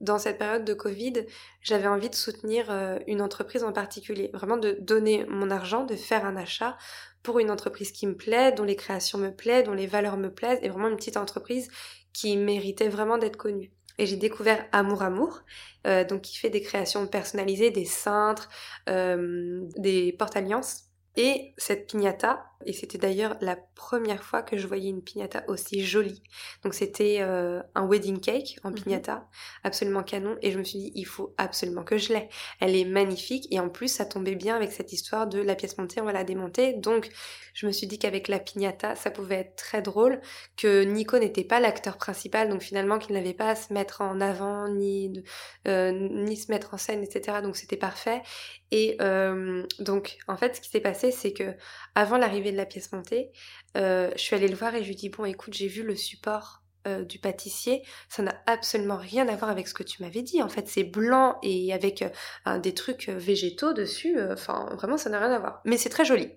dans cette période de Covid j'avais envie de soutenir une entreprise en particulier vraiment de donner mon argent de faire un achat pour une entreprise qui me plaît dont les créations me plaisent dont les valeurs me plaisent et vraiment une petite entreprise qui méritait vraiment d'être connu. Et j'ai découvert Amour Amour, euh, donc qui fait des créations personnalisées, des cintres, euh, des porte-alliances. Et cette piñata, et c'était d'ailleurs la première fois que je voyais une piñata aussi jolie. Donc c'était euh, un wedding cake en mhm. piñata, absolument canon. Et je me suis dit, il faut absolument que je l'ai. Elle est magnifique et en plus ça tombait bien avec cette histoire de la pièce montée, on va la démonter. Donc je me suis dit qu'avec la piñata, ça pouvait être très drôle, que Nico n'était pas l'acteur principal, donc finalement qu'il n'avait pas à se mettre en avant ni euh, ni se mettre en scène, etc. Donc c'était parfait. Et euh, donc en fait, ce qui s'est passé, c'est que avant l'arrivée de la pièce montée, euh, je suis allée le voir et je lui dis bon écoute j'ai vu le support euh, du pâtissier, ça n'a absolument rien à voir avec ce que tu m'avais dit. En fait, c'est blanc et avec euh, des trucs végétaux dessus. Enfin, vraiment, ça n'a rien à voir. Mais c'est très joli.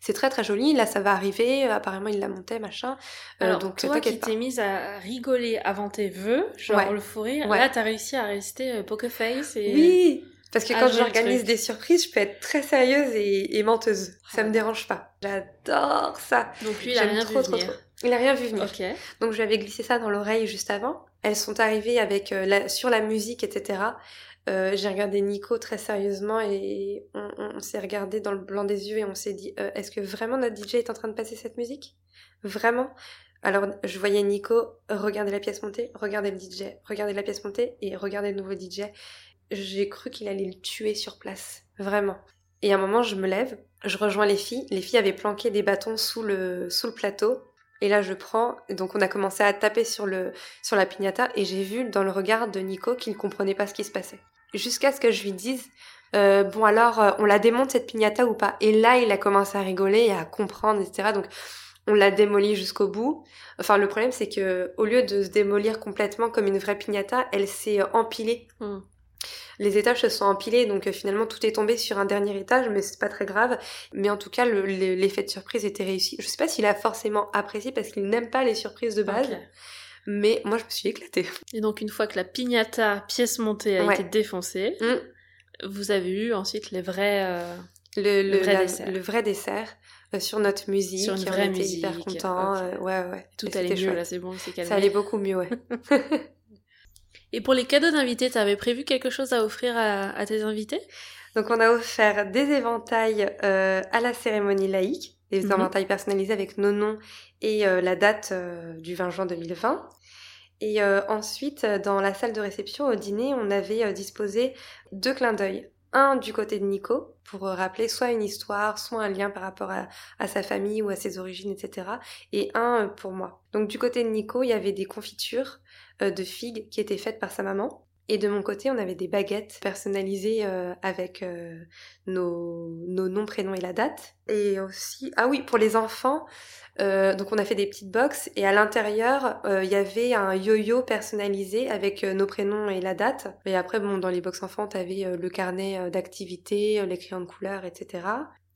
C'est très très joli. Là, ça va arriver. Apparemment, il l'a monté, machin. Alors, donc, toi qui t'es mise à rigoler avant tes vœux, genre le fou rire, là, t'as réussi à rester poker face et... Oui parce que quand j'organise des surprises, je peux être très sérieuse et, menteuse. Ça me dérange pas. J'adore ça. Donc lui, il a rien vu venir. Il a rien vu venir. Donc je lui avais glissé ça dans l'oreille juste avant. Elles sont arrivées avec euh, sur la musique, etc. Euh, j'ai regardé Nico très sérieusement et on, s'est regardé dans le blanc des yeux et on s'est dit euh, est-ce que vraiment notre DJ est en train de passer cette musique? Vraiment? Alors, je voyais Nico regarder la pièce montée, regarder le DJ, regarder la pièce montée et regarder le nouveau DJ j'ai cru qu'il allait le tuer sur place. Vraiment. Et à un moment, je me lève, je rejoins les filles. Les filles avaient planqué des bâtons sous le, sous le plateau. Et là, je prends. Donc, on a commencé à taper sur, le, sur la piñata. Et j'ai vu dans le regard de Nico qu'il ne comprenait pas ce qui se passait. Jusqu'à ce que je lui dise euh, Bon, alors, euh, on la démonte cette piñata ou pas? Et là, il a commencé à rigoler et à comprendre, etc. Donc, on l'a démolie jusqu'au bout. Enfin, le problème, c'est que au lieu de se démolir complètement comme une vraie piñata, elle s'est empilée. Hmm les étages se sont empilés, donc euh, finalement tout est tombé sur un dernier étage, mais c'est pas très grave. Mais en tout cas, l'effet de surprise était réussi. Je sais pas s'il a forcément apprécié parce qu'il n'aime pas les surprises de base. Mais moi, je me suis éclatée. Et donc, une fois que la piñata pièce montée a été défoncée, mm. vous avez eu ensuite les vrais, euh, le, vrai dessert. Euh, sur notre musique. Sur une vraie on était hyper contents. ouais, ouais. Tout allait mieux, là, c'est bon, c'est calmé. Ça allait beaucoup mieux, ouais. Et pour les cadeaux d'invités, tu avais prévu quelque chose à offrir à, tes invités? Donc on a offert des éventails euh, à la cérémonie laïque, des mhm. éventails personnalisés avec nos noms et euh, la date euh, du 20 juin 2020. Et ensuite, dans la salle de réception au dîner, on avait disposé deux clins d'œil. Un du côté de Nico, pour rappeler soit une histoire, soit un lien par rapport à, à, sa famille ou à ses origines, etc. Et un pour moi. Donc du côté de Nico, il y avait des confitures de figues qui étaient faites par sa maman. Et de mon côté, on avait des baguettes personnalisées euh, avec euh, nos, nos, noms, prénoms et la date. Et aussi, ah oui, pour les enfants, donc on a fait des petites boxes et à l'intérieur, il y avait un yo-yo personnalisé avec nos prénoms et la date. Et après, bon, dans les box enfants, t'avais le carnet d'activités, les crayons de couleur, etc.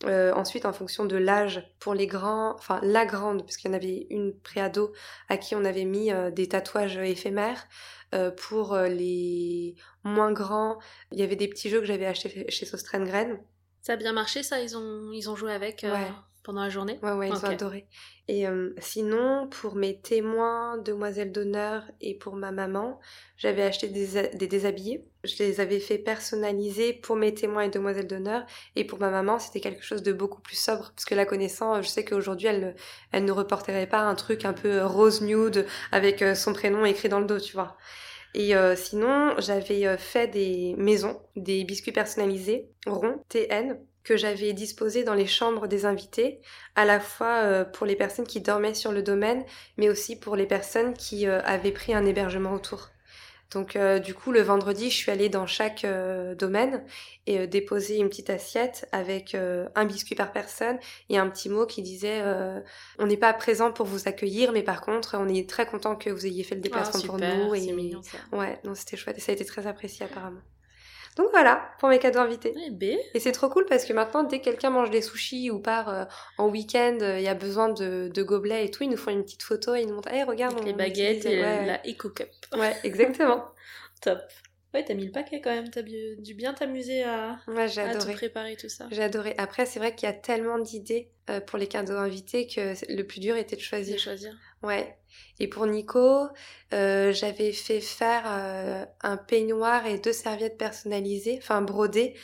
Euh, ensuite, en fonction de l'âge, pour les grands, enfin la grande, puisqu'il y en avait une préado à qui on avait mis euh, des tatouages éphémères. Euh, pour les moins grands, il y avait des petits jeux que j'avais achetés chez Sostrengren. Ça a bien marché, ça Ils ont, ils ont joué avec ouais pendant la journée? Ouais, ouais, ils ont adoré. Et euh, sinon, pour mes témoins, demoiselles d'honneur et pour ma maman, j'avais acheté des, des, déshabillés. Je les avais fait personnaliser pour mes témoins et demoiselles d'honneur. Et pour ma maman, c'était quelque chose de beaucoup plus sobre. Parce que la connaissant, je sais qu'aujourd'hui, elle, elle ne reporterait pas un truc un peu rose nude avec euh, son prénom écrit dans le dos, tu vois. Et euh, sinon, j'avais fait des maisons, des biscuits personnalisés, ronds, TN, que j'avais disposé dans les chambres des invités, à la fois euh, pour les personnes qui dormaient sur le domaine, mais aussi pour les personnes qui euh, avaient pris un hébergement autour. Donc euh, du coup, le vendredi, je suis allée dans chaque domaine et déposer une petite assiette avec un biscuit par personne et un petit mot qui disait on n'est pas présent pour vous accueillir, mais par contre, on est très content que vous ayez fait le déplacement ah, pour nous. Et mignon, ça. ouais, non, c'était chouette et ça a été très apprécié apparemment. Donc voilà, pour mes cadeaux invités. Eh et c'est trop cool parce que maintenant, dès que quelqu'un mange des sushis ou part euh, en week-end, euh, il y a besoin de, gobelets et tout, ils nous font une petite photo et ils nous montrent, hey, regarde, les baguettes et la Eco Cup. Ouais, exactement. Top. Ouais, t'as mis le paquet quand même, t'as dû bien t'amuser à, ouais, j'ai adoré. préparer tout ça. J'ai adoré. Après, c'est vrai qu'il y a tellement d'idées euh, pour les cadeaux invités que le plus dur était de choisir. De choisir. Ouais. Et pour Nico, euh, j'avais fait faire euh, un peignoir et deux serviettes personnalisées, enfin brodées.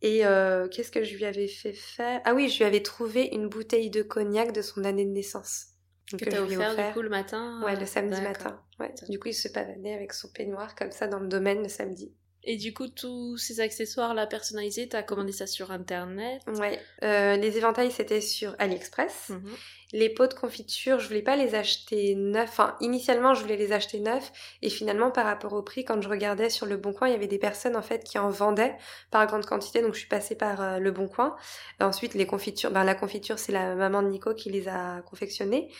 Et euh, qu'est-ce que je lui avais fait faire? Ah oui, je lui avais trouvé une bouteille de cognac de son année de naissance. que t'as offert, offert, du coup le matin Ouais, le samedi matin. Ouais. Du coup, il se pavadait avec son peignoir comme ça dans le domaine le samedi. Et du coup, tous ces accessoires-là personnalisés, t'as commandé ça sur Internet? Ouais. Euh, les éventails, c'était sur AliExpress. Mhm. Les pots de confiture, je voulais pas les acheter neufs. Enfin, initialement, je voulais les acheter neufs. Et finalement, par rapport au prix, quand je regardais sur Le Bon Coin, il y avait des personnes, en fait, qui en vendaient par grande quantité. Donc, je suis passée par euh, Le Bon Coin. ensuite, les confitures, ben, la confiture, c'est la maman de Nico qui les a confectionnées.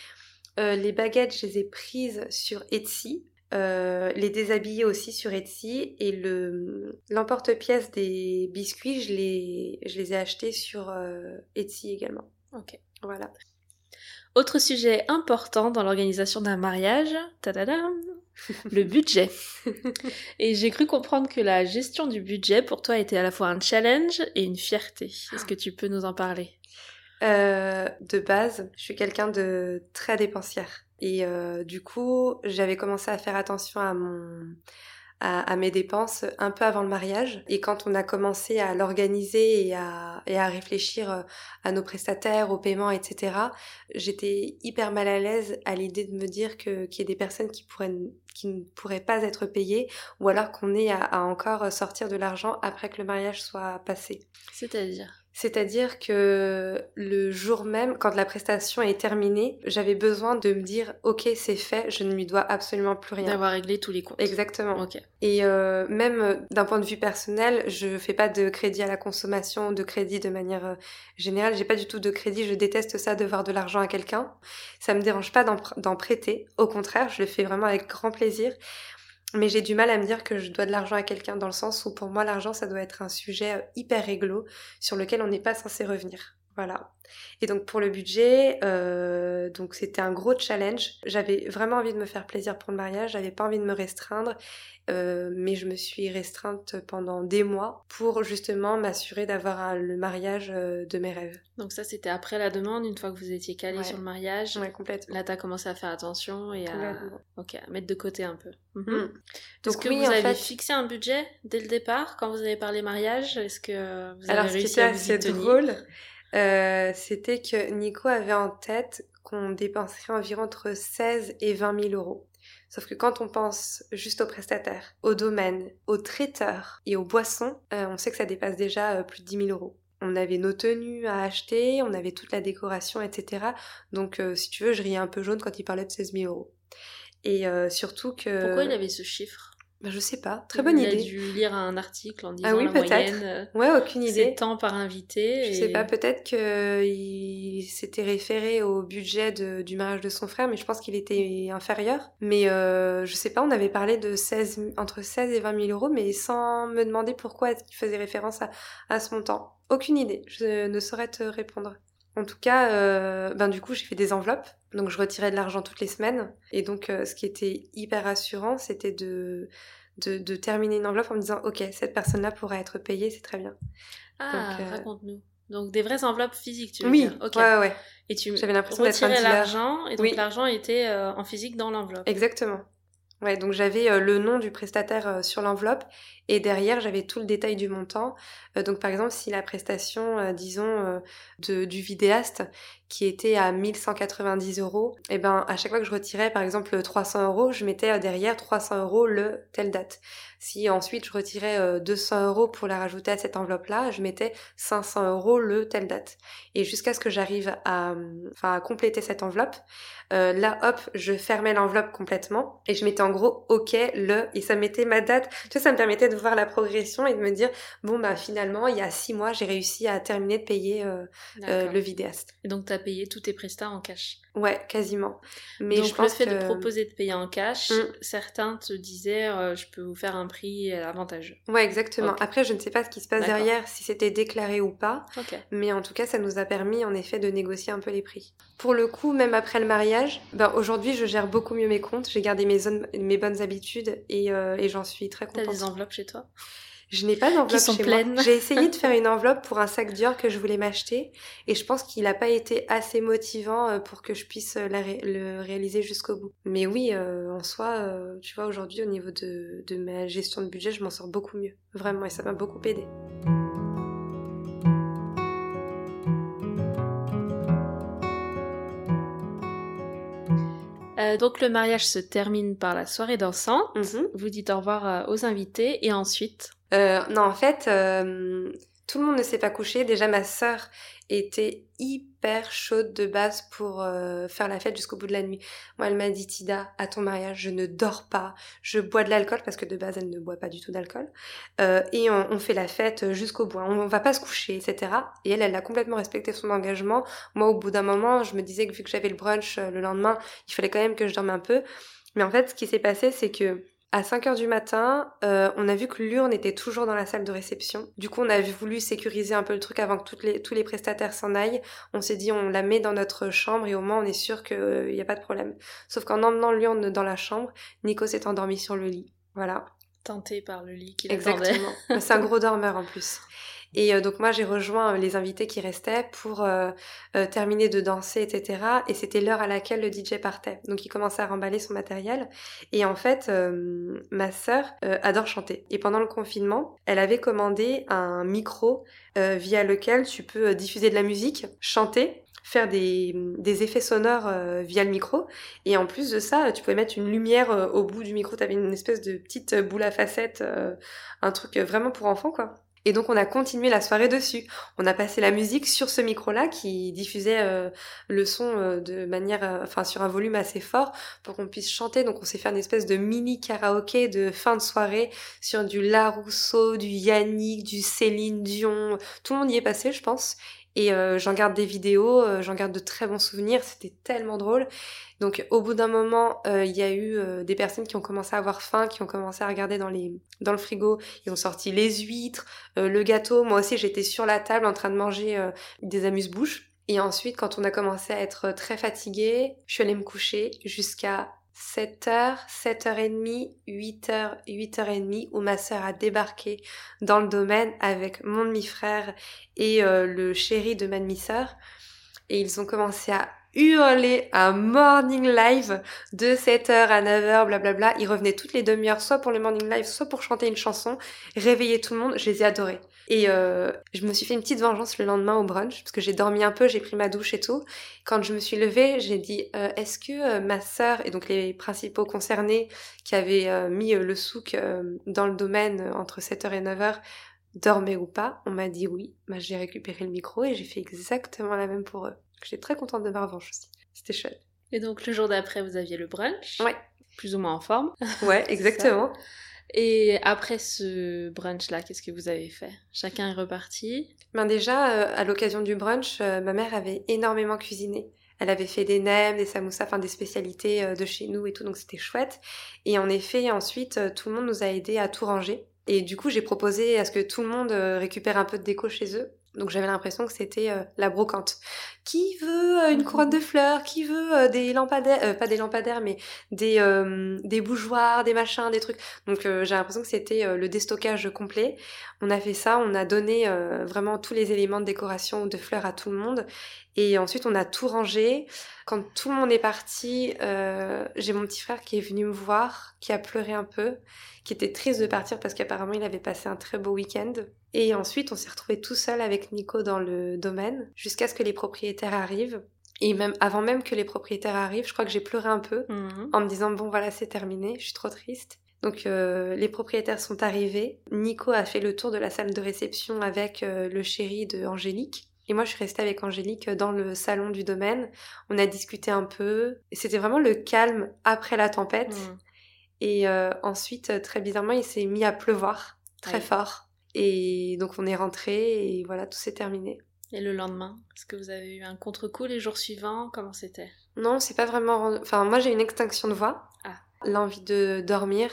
Les baguettes, je les ai prises sur Etsy. Les déshabillés aussi sur Etsy et le l'emporte-pièce des biscuits, je les, je les ai achetés sur Etsy également. Ok. Voilà. Autre sujet important dans l'organisation d'un mariage, le budget. Et j'ai cru comprendre que la gestion du budget pour toi était à la fois un challenge et une fierté. Est-ce que tu peux nous en parler? Euh, De base, je suis quelqu'un de très dépensière. Et euh, du coup, j'avais commencé à faire attention à mes dépenses un peu avant le mariage. Et quand on a commencé à l'organiser et à, réfléchir euh, à nos prestataires, aux paiements, etc., j'étais hyper mal à l'aise à l'idée de me dire qu'il y ait des personnes qui ne pourraient pas être payées ou alors qu'on ait à encore sortir de l'argent après que le mariage soit passé. C'est-à-dire? C'est-à-dire que le jour même, quand la prestation est terminée, j'avais besoin de me dire ok c'est fait, je ne lui dois absolument plus rien. D'avoir réglé tous les comptes. Exactement. Ok. Et euh, même euh, d'un point de vue personnel, je fais pas de crédit à la consommation, de crédit de manière euh, générale. J'ai pas du tout de crédit. Je déteste ça de voir de l'argent à quelqu'un. Ça me dérange pas d'en prêter. Au contraire, je le fais vraiment avec grand plaisir. Mais j'ai du mal à me dire que je dois de l'argent à quelqu'un dans le sens où pour moi l'argent ça doit être un sujet euh, hyper réglo sur lequel on n'est pas censé revenir. Voilà. Et donc pour le budget, euh, donc c'était un gros challenge. J'avais vraiment envie de me faire plaisir pour le mariage, j'avais pas envie de me restreindre, euh, mais je me suis restreinte pendant des mois pour justement m'assurer d'avoir le mariage euh, de mes rêves. Donc ça c'était après la demande, une fois que vous étiez calé sur le mariage. Ouais, complètement. Là t'as commencé à faire attention et à, ok, à mettre de côté un peu. Mhm. Mm. Donc que vous avez fixé un budget dès le départ quand vous avez parlé mariage? Est-ce que vous avez Alors, réussi à vous y drôle. Euh, c'était que Nico avait en tête qu'on dépenserait environ entre 16 et 20 000 euros. Sauf que quand on pense juste aux prestataires, au domaine, aux traiteurs et aux boissons, euh, on sait que ça dépasse déjà euh, plus de 10 000 euros. On avait nos tenues à acheter, on avait toute la décoration, etc. Donc, si tu veux, je riais un peu jaune quand il parlait de 16 000 euros. Et surtout que... Pourquoi il avait ce chiffre? Bah, je sais pas. Très bonne idée. Il a dû lire un article en disant ah oui, la moyenne. Euh, ouais, aucune idée. C'est tant par invité. Je sais pas. Peut-être qu'il s'était référé au budget de, du mariage de son frère, mais je pense qu'il était inférieur. Mais euh, je sais pas. On avait parlé de 16, entre 16 et 20 000 euros, mais sans me demander pourquoi qu'il faisait référence à, à ce montant. Aucune idée. Je ne saurais te répondre. En tout cas, euh, ben du coup, j'ai fait des enveloppes. Donc, je retirais de l'argent toutes les semaines. Et donc, euh, ce qui était hyper rassurant, c'était de, de, terminer une enveloppe en me disant, OK, cette personne-là pourra être payée, c'est très bien. Ah, euh, raconte-nous. Donc, des vraies enveloppes physiques, tu veux oui, dire Ok. ouais, ouais. Et tu J'avais l'impression d'être l'argent, et donc l'argent était en physique dans l'enveloppe. Exactement. Ouais, donc j'avais le nom du prestataire sur l'enveloppe et derrière j'avais tout le détail du montant. donc par exemple si la prestation, disons, de, du vidéaste qui était à 1190 euros, et eh ben à chaque fois que je retirais par exemple 300 euros, je mettais euh, derrière 300 euros le telle date. Si ensuite je retirais 200 euh, euros pour la rajouter à cette enveloppe-là, je mettais 500 euros le telle date. Et jusqu'à ce que j'arrive à, enfin, à compléter cette enveloppe, euh, là hop, je fermais l'enveloppe complètement et je mettais en gros OK le et ça mettait ma date. Tu vois, ça me permettait de voir la progression et de me dire bon bah finalement il y a six mois j'ai réussi à terminer de payer le vidéaste. Et donc payer tous tes prestats en cash. Ouais, quasiment. Mais Donc je pense le fait de proposer de payer en cash, mm. certains te disaient euh, je peux vous faire un prix avantageux. Ouais, exactement. Après, je ne sais pas ce qui se passe derrière, si c'était déclaré ou pas. Mais en tout cas, ça nous a permis en effet de négocier un peu les prix. Pour le coup, même après le mariage, ben, aujourd'hui, je gère beaucoup mieux mes comptes. J'ai gardé mes, mes bonnes habitudes et, euh, et j'en suis très contente. T'as des enveloppes chez toi? Je n'ai pas d'enveloppe sont chez pleines. J'ai essayé de faire une enveloppe pour un sac Dior que je voulais m'acheter et je pense qu'il n'a pas été assez motivant euh, pour que je puisse euh, le réaliser jusqu'au bout. Mais oui, euh, en soi, tu vois, aujourd'hui au niveau de, de ma gestion de budget, je m'en sors beaucoup mieux. Vraiment, et ça m'a beaucoup aidé. donc le mariage se termine par la soirée dansante. Mhm. Vous dites au revoir aux invités et ensuite euh, non, en fait, euh, tout le monde ne s'est pas couché. Déjà, ma sœur était hyper chaude de base pour euh, faire la fête jusqu'au bout de la nuit. Moi, elle m'a dit Tida, à ton mariage, je ne dors pas, je bois de l'alcool parce que de base elle ne boit pas du tout d'alcool, euh, et on, fait la fête jusqu'au bout. On, va pas se coucher, etc. Et elle, elle a complètement respecté son engagement. Moi, au bout d'un moment, je me disais que vu que j'avais le brunch le lendemain, il fallait quand même que je dorme un peu. Mais en fait, ce qui s'est passé, c'est que à 5 heures du matin, euh, on a vu que l'urne était toujours dans la salle de réception. Du coup, on a voulu sécuriser un peu le truc avant que toutes les, tous les prestataires s'en aillent. On s'est dit, on la met dans notre chambre et au moins on est sûr qu'il n'y a pas de problème. Sauf qu'en emmenant l'urne dans la chambre, Nico s'est endormi sur le lit. Voilà. Tenté par le lit qu'il Exactement. C'est un gros dormeur en plus. Et euh, donc moi j'ai rejoint euh, les invités qui restaient pour euh, terminer de danser, etc. Et c'était l'heure à laquelle le DJ partait. Donc il commençait à remballer son matériel. Et en fait, ma sœur adore chanter. Et pendant le confinement, elle avait commandé un micro via lequel tu peux diffuser de la musique, chanter faire des, des effets sonores via le micro. Et en plus de ça, tu pouvais mettre une lumière au bout du micro. Tu avais une espèce de petite boule à facettes, un truc vraiment pour enfants, quoi. Et donc on a continué la soirée dessus. On a passé la musique sur ce micro-là qui diffusait euh, le son euh, de manière, euh, enfin sur un volume assez fort pour qu'on puisse chanter. Donc on s'est fait une espèce de mini karaoké de fin de soirée sur du La Rousseau, du Yannick, du Céline Dion. Tout le monde y est passé, je pense. Et j'en garde des vidéos, j'en garde de très bons souvenirs. C'était tellement drôle. Donc au bout d'un moment, euh, il y a eu euh, des personnes qui ont commencé à avoir faim, qui ont commencé à regarder dans, les, dans le frigo, ils ont sorti les huîtres, euh, le gâteau. Moi aussi, j'étais sur la table en train de manger des amuse-bouches. Et ensuite, quand on a commencé à être très fatigué, je suis allée me coucher jusqu'à 7h, 7h30, 8h, 8h30 où ma sœur a débarqué dans le domaine avec mon demi-frère et le chéri de ma demi-sœur. Et ils ont commencé à hurler un morning live de 7h à 9h, blablabla. Ils revenaient toutes les demi-heures, soit pour le morning live, soit pour chanter une chanson, réveiller tout le monde. Je les ai adorés. Et euh, je me suis fait une petite vengeance le lendemain au brunch, parce que j'ai dormi un peu, j'ai pris ma douche et tout. Quand je me suis levée, j'ai dit, euh, est-ce que euh, ma sœur et donc les principaux concernés qui avaient mis le souk dans le domaine entre 7h et 9h dormaient ou pas On m'a dit oui. Bah, j'ai récupéré le micro et j'ai fait exactement la même pour eux. J'étais très contente de ma revanche aussi. C'était chouette. Et donc le jour d'après, vous aviez le brunch? Ouais. Plus ou moins en forme? Ouais, exactement. Et après ce brunch-là, qu'est-ce que vous avez fait? Chacun est reparti? Ben déjà, euh, à l'occasion du brunch, euh, ma mère avait énormément cuisiné. Elle avait fait des nems, des samoussas, enfin des spécialités euh, de chez nous et tout, donc c'était chouette. Et en effet, ensuite, tout le monde nous a aidé à tout ranger. Et du coup, j'ai proposé à ce que tout le monde récupère un peu de déco chez eux. Donc j'avais l'impression que c'était euh, la brocante. Qui veut euh, une mhm. couronne de fleurs? Qui veut euh, des lampadaires Pas des lampadaires, mais des, des bougeoirs, des machins, des trucs? Donc j'ai l'impression que c'était le déstockage complet. On a fait ça, on a donné vraiment tous les éléments de décoration de fleurs à tout le monde. Et ensuite on a tout rangé. Quand tout le monde est parti, j'ai mon petit frère qui est venu me voir, qui a pleuré un peu, qui était triste de partir parce qu'apparemment il avait passé un très beau week-end. Et ensuite, on s'est retrouvé tout seul avec Nico dans le domaine jusqu'à ce que les propriétaires arrivent. Et même avant même que les propriétaires arrivent, je crois que j'ai pleuré un peu mhm. en me disant bon voilà c'est terminé, je suis trop triste. Donc euh, les propriétaires sont arrivés. Nico a fait le tour de la salle de réception avec euh, le chéri de Angélique. Et moi je suis restée avec Angélique dans le salon du domaine. On a discuté un peu. C'était vraiment le calme après la tempête. Mhm. Et euh, ensuite, très bizarrement, il s'est mis à pleuvoir très fort. Et donc on est rentré et voilà, tout s'est terminé. Et le lendemain, est-ce que vous avez eu un contre-coup les jours suivants? Comment c'était? Non, c'est pas vraiment. Enfin, moi j'ai une extinction de voix, ah. l'envie de dormir.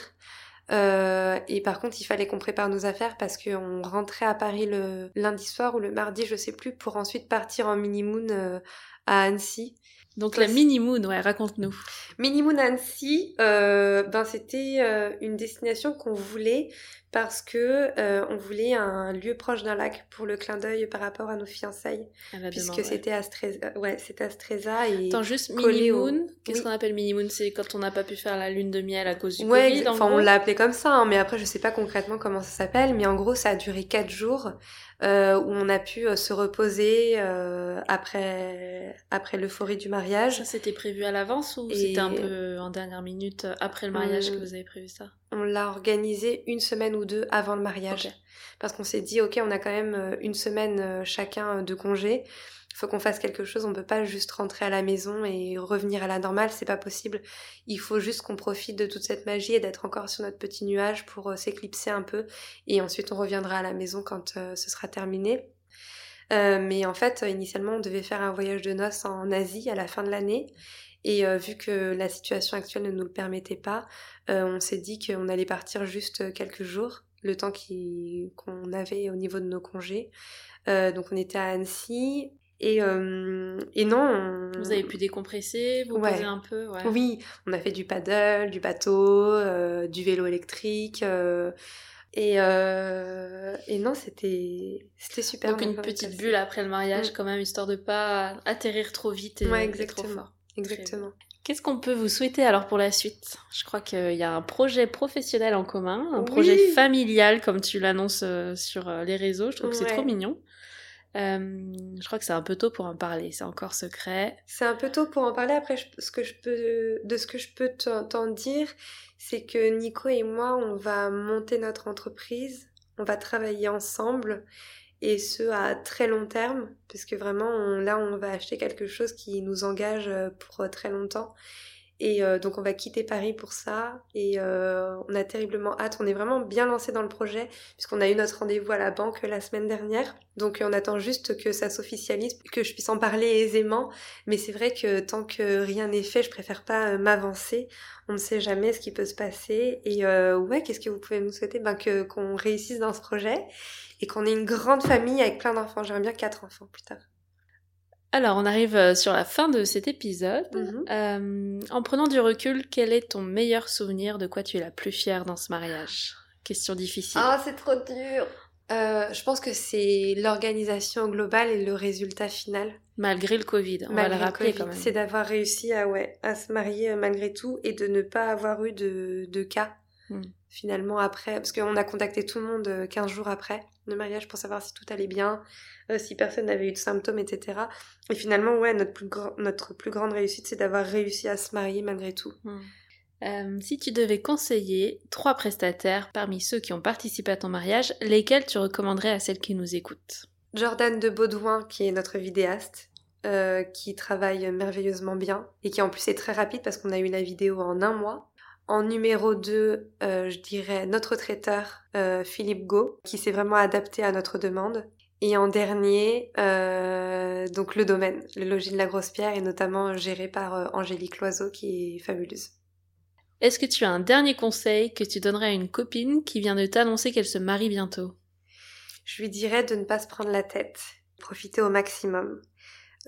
Euh, et par contre, il fallait qu'on prépare nos affaires parce qu'on rentrait à Paris le lundi soir ou le mardi, je sais plus, pour ensuite partir en mini-moon euh, à Annecy. Donc la Mini Moon, ouais, raconte-nous. Mini Moon Annecy, euh, ben c'était euh, une destination qu'on voulait parce que euh, on voulait un lieu proche d'un lac pour le clin d'œil par rapport à nos fiançailles, puisque c'était à Stresa, ouais, c'était à Stresa et. Attends juste Mini Moon. Qu'est-ce qu'on appelle Mini Moon? C'est quand on n'a pas pu faire la lune de miel à cause du ouais, Covid. Enfin, on l'a appelé comme ça, hein, mais après je sais pas concrètement comment ça s'appelle, mais en gros ça a duré quatre jours euh, où on a pu euh, se reposer euh, après après l'euphorie du mariage. Ça c'était prévu à l'avance ou c'était un peu en dernière minute après le mariage que vous avez prévu ça? On l'a organisé une semaine ou deux avant le mariage parce qu'on s'est dit ok on a quand même une semaine chacun de congé faut qu'on fasse quelque chose. On peut pas juste rentrer à la maison et revenir à la normale, c'est pas possible. Il faut juste qu'on profite de toute cette magie et d'être encore sur notre petit nuage pour euh, s'éclipser un peu. Et ensuite, on reviendra à la maison quand euh, ce sera terminé. Euh, mais en fait, initialement, on devait faire un voyage de noces en Asie à la fin de l'année. Et vu que la situation actuelle ne nous le permettait pas, on s'est dit qu'on allait partir juste quelques jours, le temps qu'on avait au niveau de nos congés. donc on était à Annecy et, euh, et non. Vous avez pu décompresser, vous poser un peu ouais. Oui, on a fait du paddle, du bateau, euh, du vélo électrique. Euh, et, et non, c'était super. Donc une petite bulle après le mariage, mm. quand même, histoire de pas atterrir trop vite et, ouais, trop fort. Exactement. Qu'est-ce qu'on peut vous souhaiter alors pour la suite? Je crois qu'il y a un projet professionnel en commun, un projet familial comme tu l'annonces sur les réseaux. Je trouve que c'est trop mignon. Euh, je crois que c'est un peu tôt pour en parler, c'est encore secret. C'est un peu tôt pour en parler. Après, ce que je peux, de ce que je peux t'en dire, c'est que Nico et moi, on va monter notre entreprise, on va travailler ensemble, et ce à très long terme, parce que vraiment, là, on va acheter quelque chose qui nous engage euh, pour très longtemps. Et euh, donc on va quitter Paris pour ça et euh, on a terriblement hâte. On est vraiment bien lancé dans le projet puisqu'on a eu notre rendez-vous à la banque la semaine dernière. Donc on attend juste que ça s'officialise, que je puisse en parler aisément. Mais c'est vrai que tant que rien n'est fait, je préfère pas euh, m'avancer. On ne sait jamais ce qui peut se passer. Et ouais, qu'est-ce que vous pouvez nous souhaiter? Ben que qu'on réussisse dans ce projet et qu'on ait une grande famille avec plein d'enfants. J'aimerais bien quatre enfants plus tard. Alors, on arrive euh, sur la fin de cet épisode. Mhm. Euh, en prenant du recul, quel est ton meilleur souvenir de quoi tu es la plus fière dans ce mariage? Question difficile. Ah, c'est trop dur euh, je pense que c'est l'organisation globale et le résultat final. Malgré le Covid, on va le rappeler quand même. C'est d'avoir réussi à, ouais, à se marier malgré tout et de ne pas avoir eu de, de cas hmm. Finalement après. Parce qu'on a contacté tout le monde 15 jours après le mariage pour savoir si tout allait bien, euh, si personne n'avait eu de symptômes, etc. Et finalement, ouais, notre plus, notre plus grande réussite, c'est d'avoir réussi à se marier malgré tout. Hmm. Euh, si tu devais conseiller trois prestataires parmi ceux qui ont participé à ton mariage, lesquels tu recommanderais à celles qui nous écoutent? Jordan de Baudouin, qui est notre vidéaste, euh, qui travaille merveilleusement bien et qui en plus est très rapide parce qu'on a eu la vidéo en un mois. En numéro 2, je dirais notre traiteur Philippe Go, qui s'est vraiment adapté à notre demande. Et en dernier, euh, donc le domaine, le logis de la Grosse Pierre, est notamment géré par euh, Angélique Loiseau, qui est fabuleuse. Est-ce que tu as un dernier conseil que tu donnerais à une copine qui vient de t'annoncer qu'elle se marie bientôt? Je lui dirais de ne pas se prendre la tête, profiter au maximum.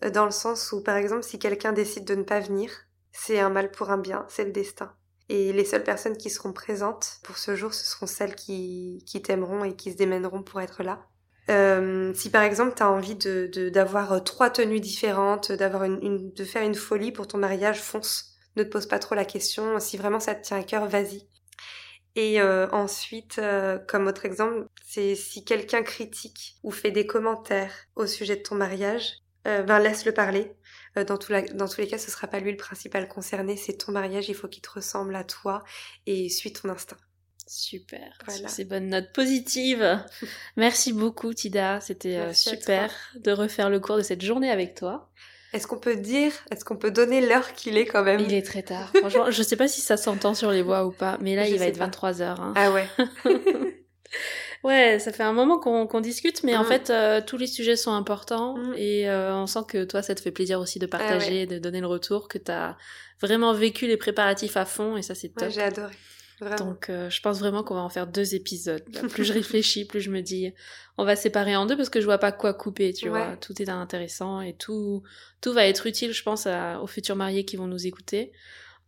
Euh, dans le sens où, par exemple, si quelqu'un décide de ne pas venir, c'est un mal pour un bien, c'est le destin. Et les seules personnes qui seront présentes pour ce jour, ce seront celles qui, qui t'aimeront et qui se démèneront pour être là. Euh, si par exemple tu as envie de d'avoir euh, trois tenues différentes, d'avoir une, de faire une folie pour ton mariage, fonce. Ne te pose pas trop la question. Si vraiment ça te tient à cœur, vas-y. Et euh, ensuite, comme autre exemple, c'est si quelqu'un critique ou fait des commentaires au sujet de ton mariage, ben laisse-le parler. Dans, tout dans tous les cas, ce sera pas lui le principal concerné, c'est ton mariage, il faut qu'il te ressemble à toi et suis ton instinct. Super. Voilà. ces bonnes notes positives. Merci beaucoup, Tida. C'était euh, super de refaire le cours de cette journée avec toi. Est-ce qu'on peut dire, est-ce qu'on peut donner l'heure qu'il est quand même? Il est très tard. Franchement, je sais pas si ça s'entend sur les voix ou pas, mais là, il va être 23 heures. Hein. Ah ouais. ouais, ça fait un moment qu'on discute, mais en mm. fait, euh, tous les sujets sont importants mm. et euh, on sent que toi, ça te fait plaisir aussi de ah partager, de donner le retour, que tu as vraiment vécu les préparatifs à fond et ça, c'est top. j'ai adoré. Donc euh, je pense vraiment qu'on va en faire deux épisodes. plus je réfléchis, plus je me dis on va séparer en deux parce que je vois pas quoi couper, tu vois. Tout est intéressant et tout tout va être utile, je pense, aux futurs mariés qui vont nous écouter.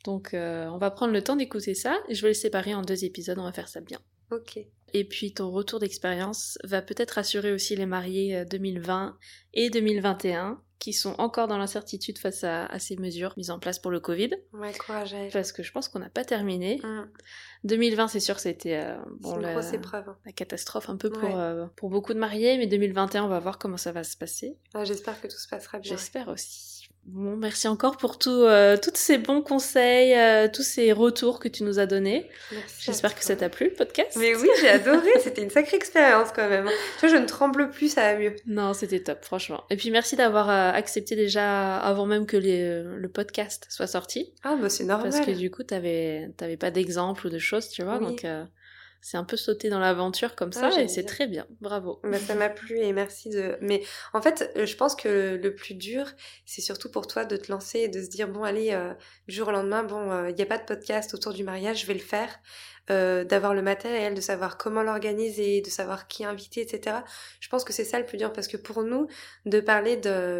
Donc euh, on va prendre le temps d'écouter ça et je vais le séparer en deux épisodes, on va faire ça bien. Ok. Et puis ton retour d'expérience va peut-être assurer aussi les mariés 2020 euh, et 2021 qui sont encore dans l'incertitude face à, ces mesures mises en place pour le Covid. Ouais, courage. Parce que je pense qu'on n'a pas terminé. 2020, mm. c'est sûr, c'était euh, bon, la, épreuve. la catastrophe un peu pour, euh, pour beaucoup de mariés, mais 2021, on va voir comment ça va se passer. Ah, j'espère que tout se passera bien. J'espère aussi. Bon, merci encore pour tout, euh, tous ces bons conseils, euh, tous ces retours que tu nous as donnés. J'espère que ça t'a plu le podcast. Mais oui, j'ai adoré. C'était une sacrée expérience quand même. Tu vois, je ne tremble plus, ça va mieux. Non, c'était top, franchement. Et puis merci d'avoir euh, accepté déjà avant même que les, le podcast soit sorti. Ah, bah c'est normal. Parce que du coup, t'avais, t'avais pas d'exemple ou de choses, tu vois. Donc, c'est un peu sauté dans l'aventure comme ça et c'est très bien. Bravo. Bah, ça m'a plu et merci de. Mais en fait, euh, je pense que le plus dur, c'est surtout pour toi de te lancer et de se dire bon, allez, euh, du jour au lendemain, bon, il euh, n'y a pas de podcast autour du mariage, je vais le faire. d'avoir le matériel, de savoir comment l'organiser, de savoir qui inviter, etc. Je pense que c'est ça le plus dur parce que pour nous, de parler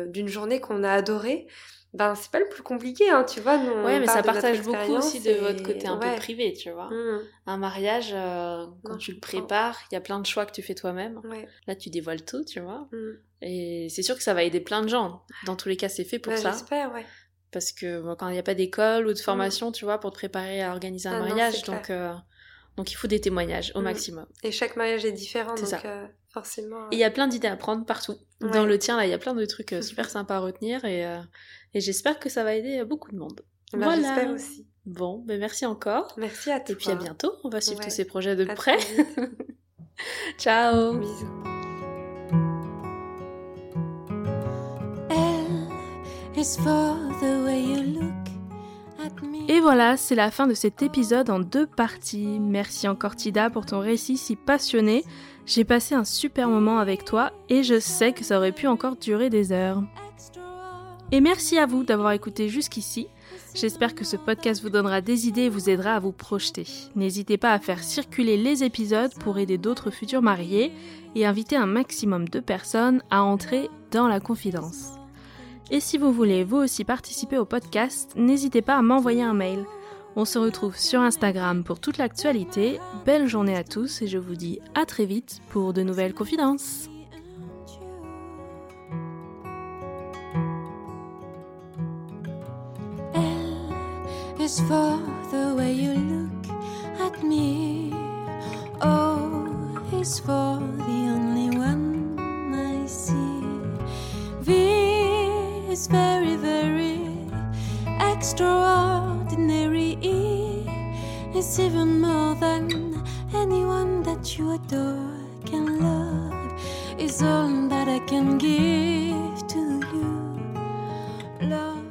d'une journée qu'on a adorée, ben c'est pas le plus compliqué hein tu vois nous, ouais mais ça partage beaucoup aussi de votre côté un peu privé tu vois. Mmh. un mariage euh, quand tu le prépares il y a plein de choix que tu fais toi-même. Là tu dévoiles tout tu vois. Mmh. et c'est sûr que ça va aider plein de gens. Dans tous les cas c'est fait pour ça. j'espère ouais. Parce que quand il n'y a pas d'école ou de mmh. formation tu vois pour te préparer à organiser un ah mariage donc euh, donc il faut des témoignages au maximum et chaque mariage est différent donc ça. Euh, forcément et il y a plein d'idées à prendre partout dans le tien là il y a plein de trucs super sympas à retenir et et j'espère que ça va aider beaucoup de monde. Bah, voilà. J'espère aussi. Bon, ben merci encore. Merci à toi. Et puis à bientôt. On va suivre tous ces projets de près. Ciao. Bisous. Et voilà, c'est la fin de cet épisode en deux parties. Merci encore Tida pour ton récit si passionné. J'ai passé un super moment avec toi et je sais que ça aurait pu encore durer des heures. Et merci à vous d'avoir écouté jusqu'ici. J'espère que ce podcast vous donnera des idées et vous aidera à vous projeter. N'hésitez pas à faire circuler les épisodes pour aider d'autres futurs mariés et inviter un maximum de personnes à entrer dans la confidence. Et si vous voulez vous aussi participer au podcast, n'hésitez pas à m'envoyer un mail. On se retrouve sur Instagram pour toute l'actualité. Belle journée à tous et je vous dis à très vite pour de nouvelles confidences. O. is very, very extraordinary. It's even more than anyone that you adore can love. Is all that I can give to you, love.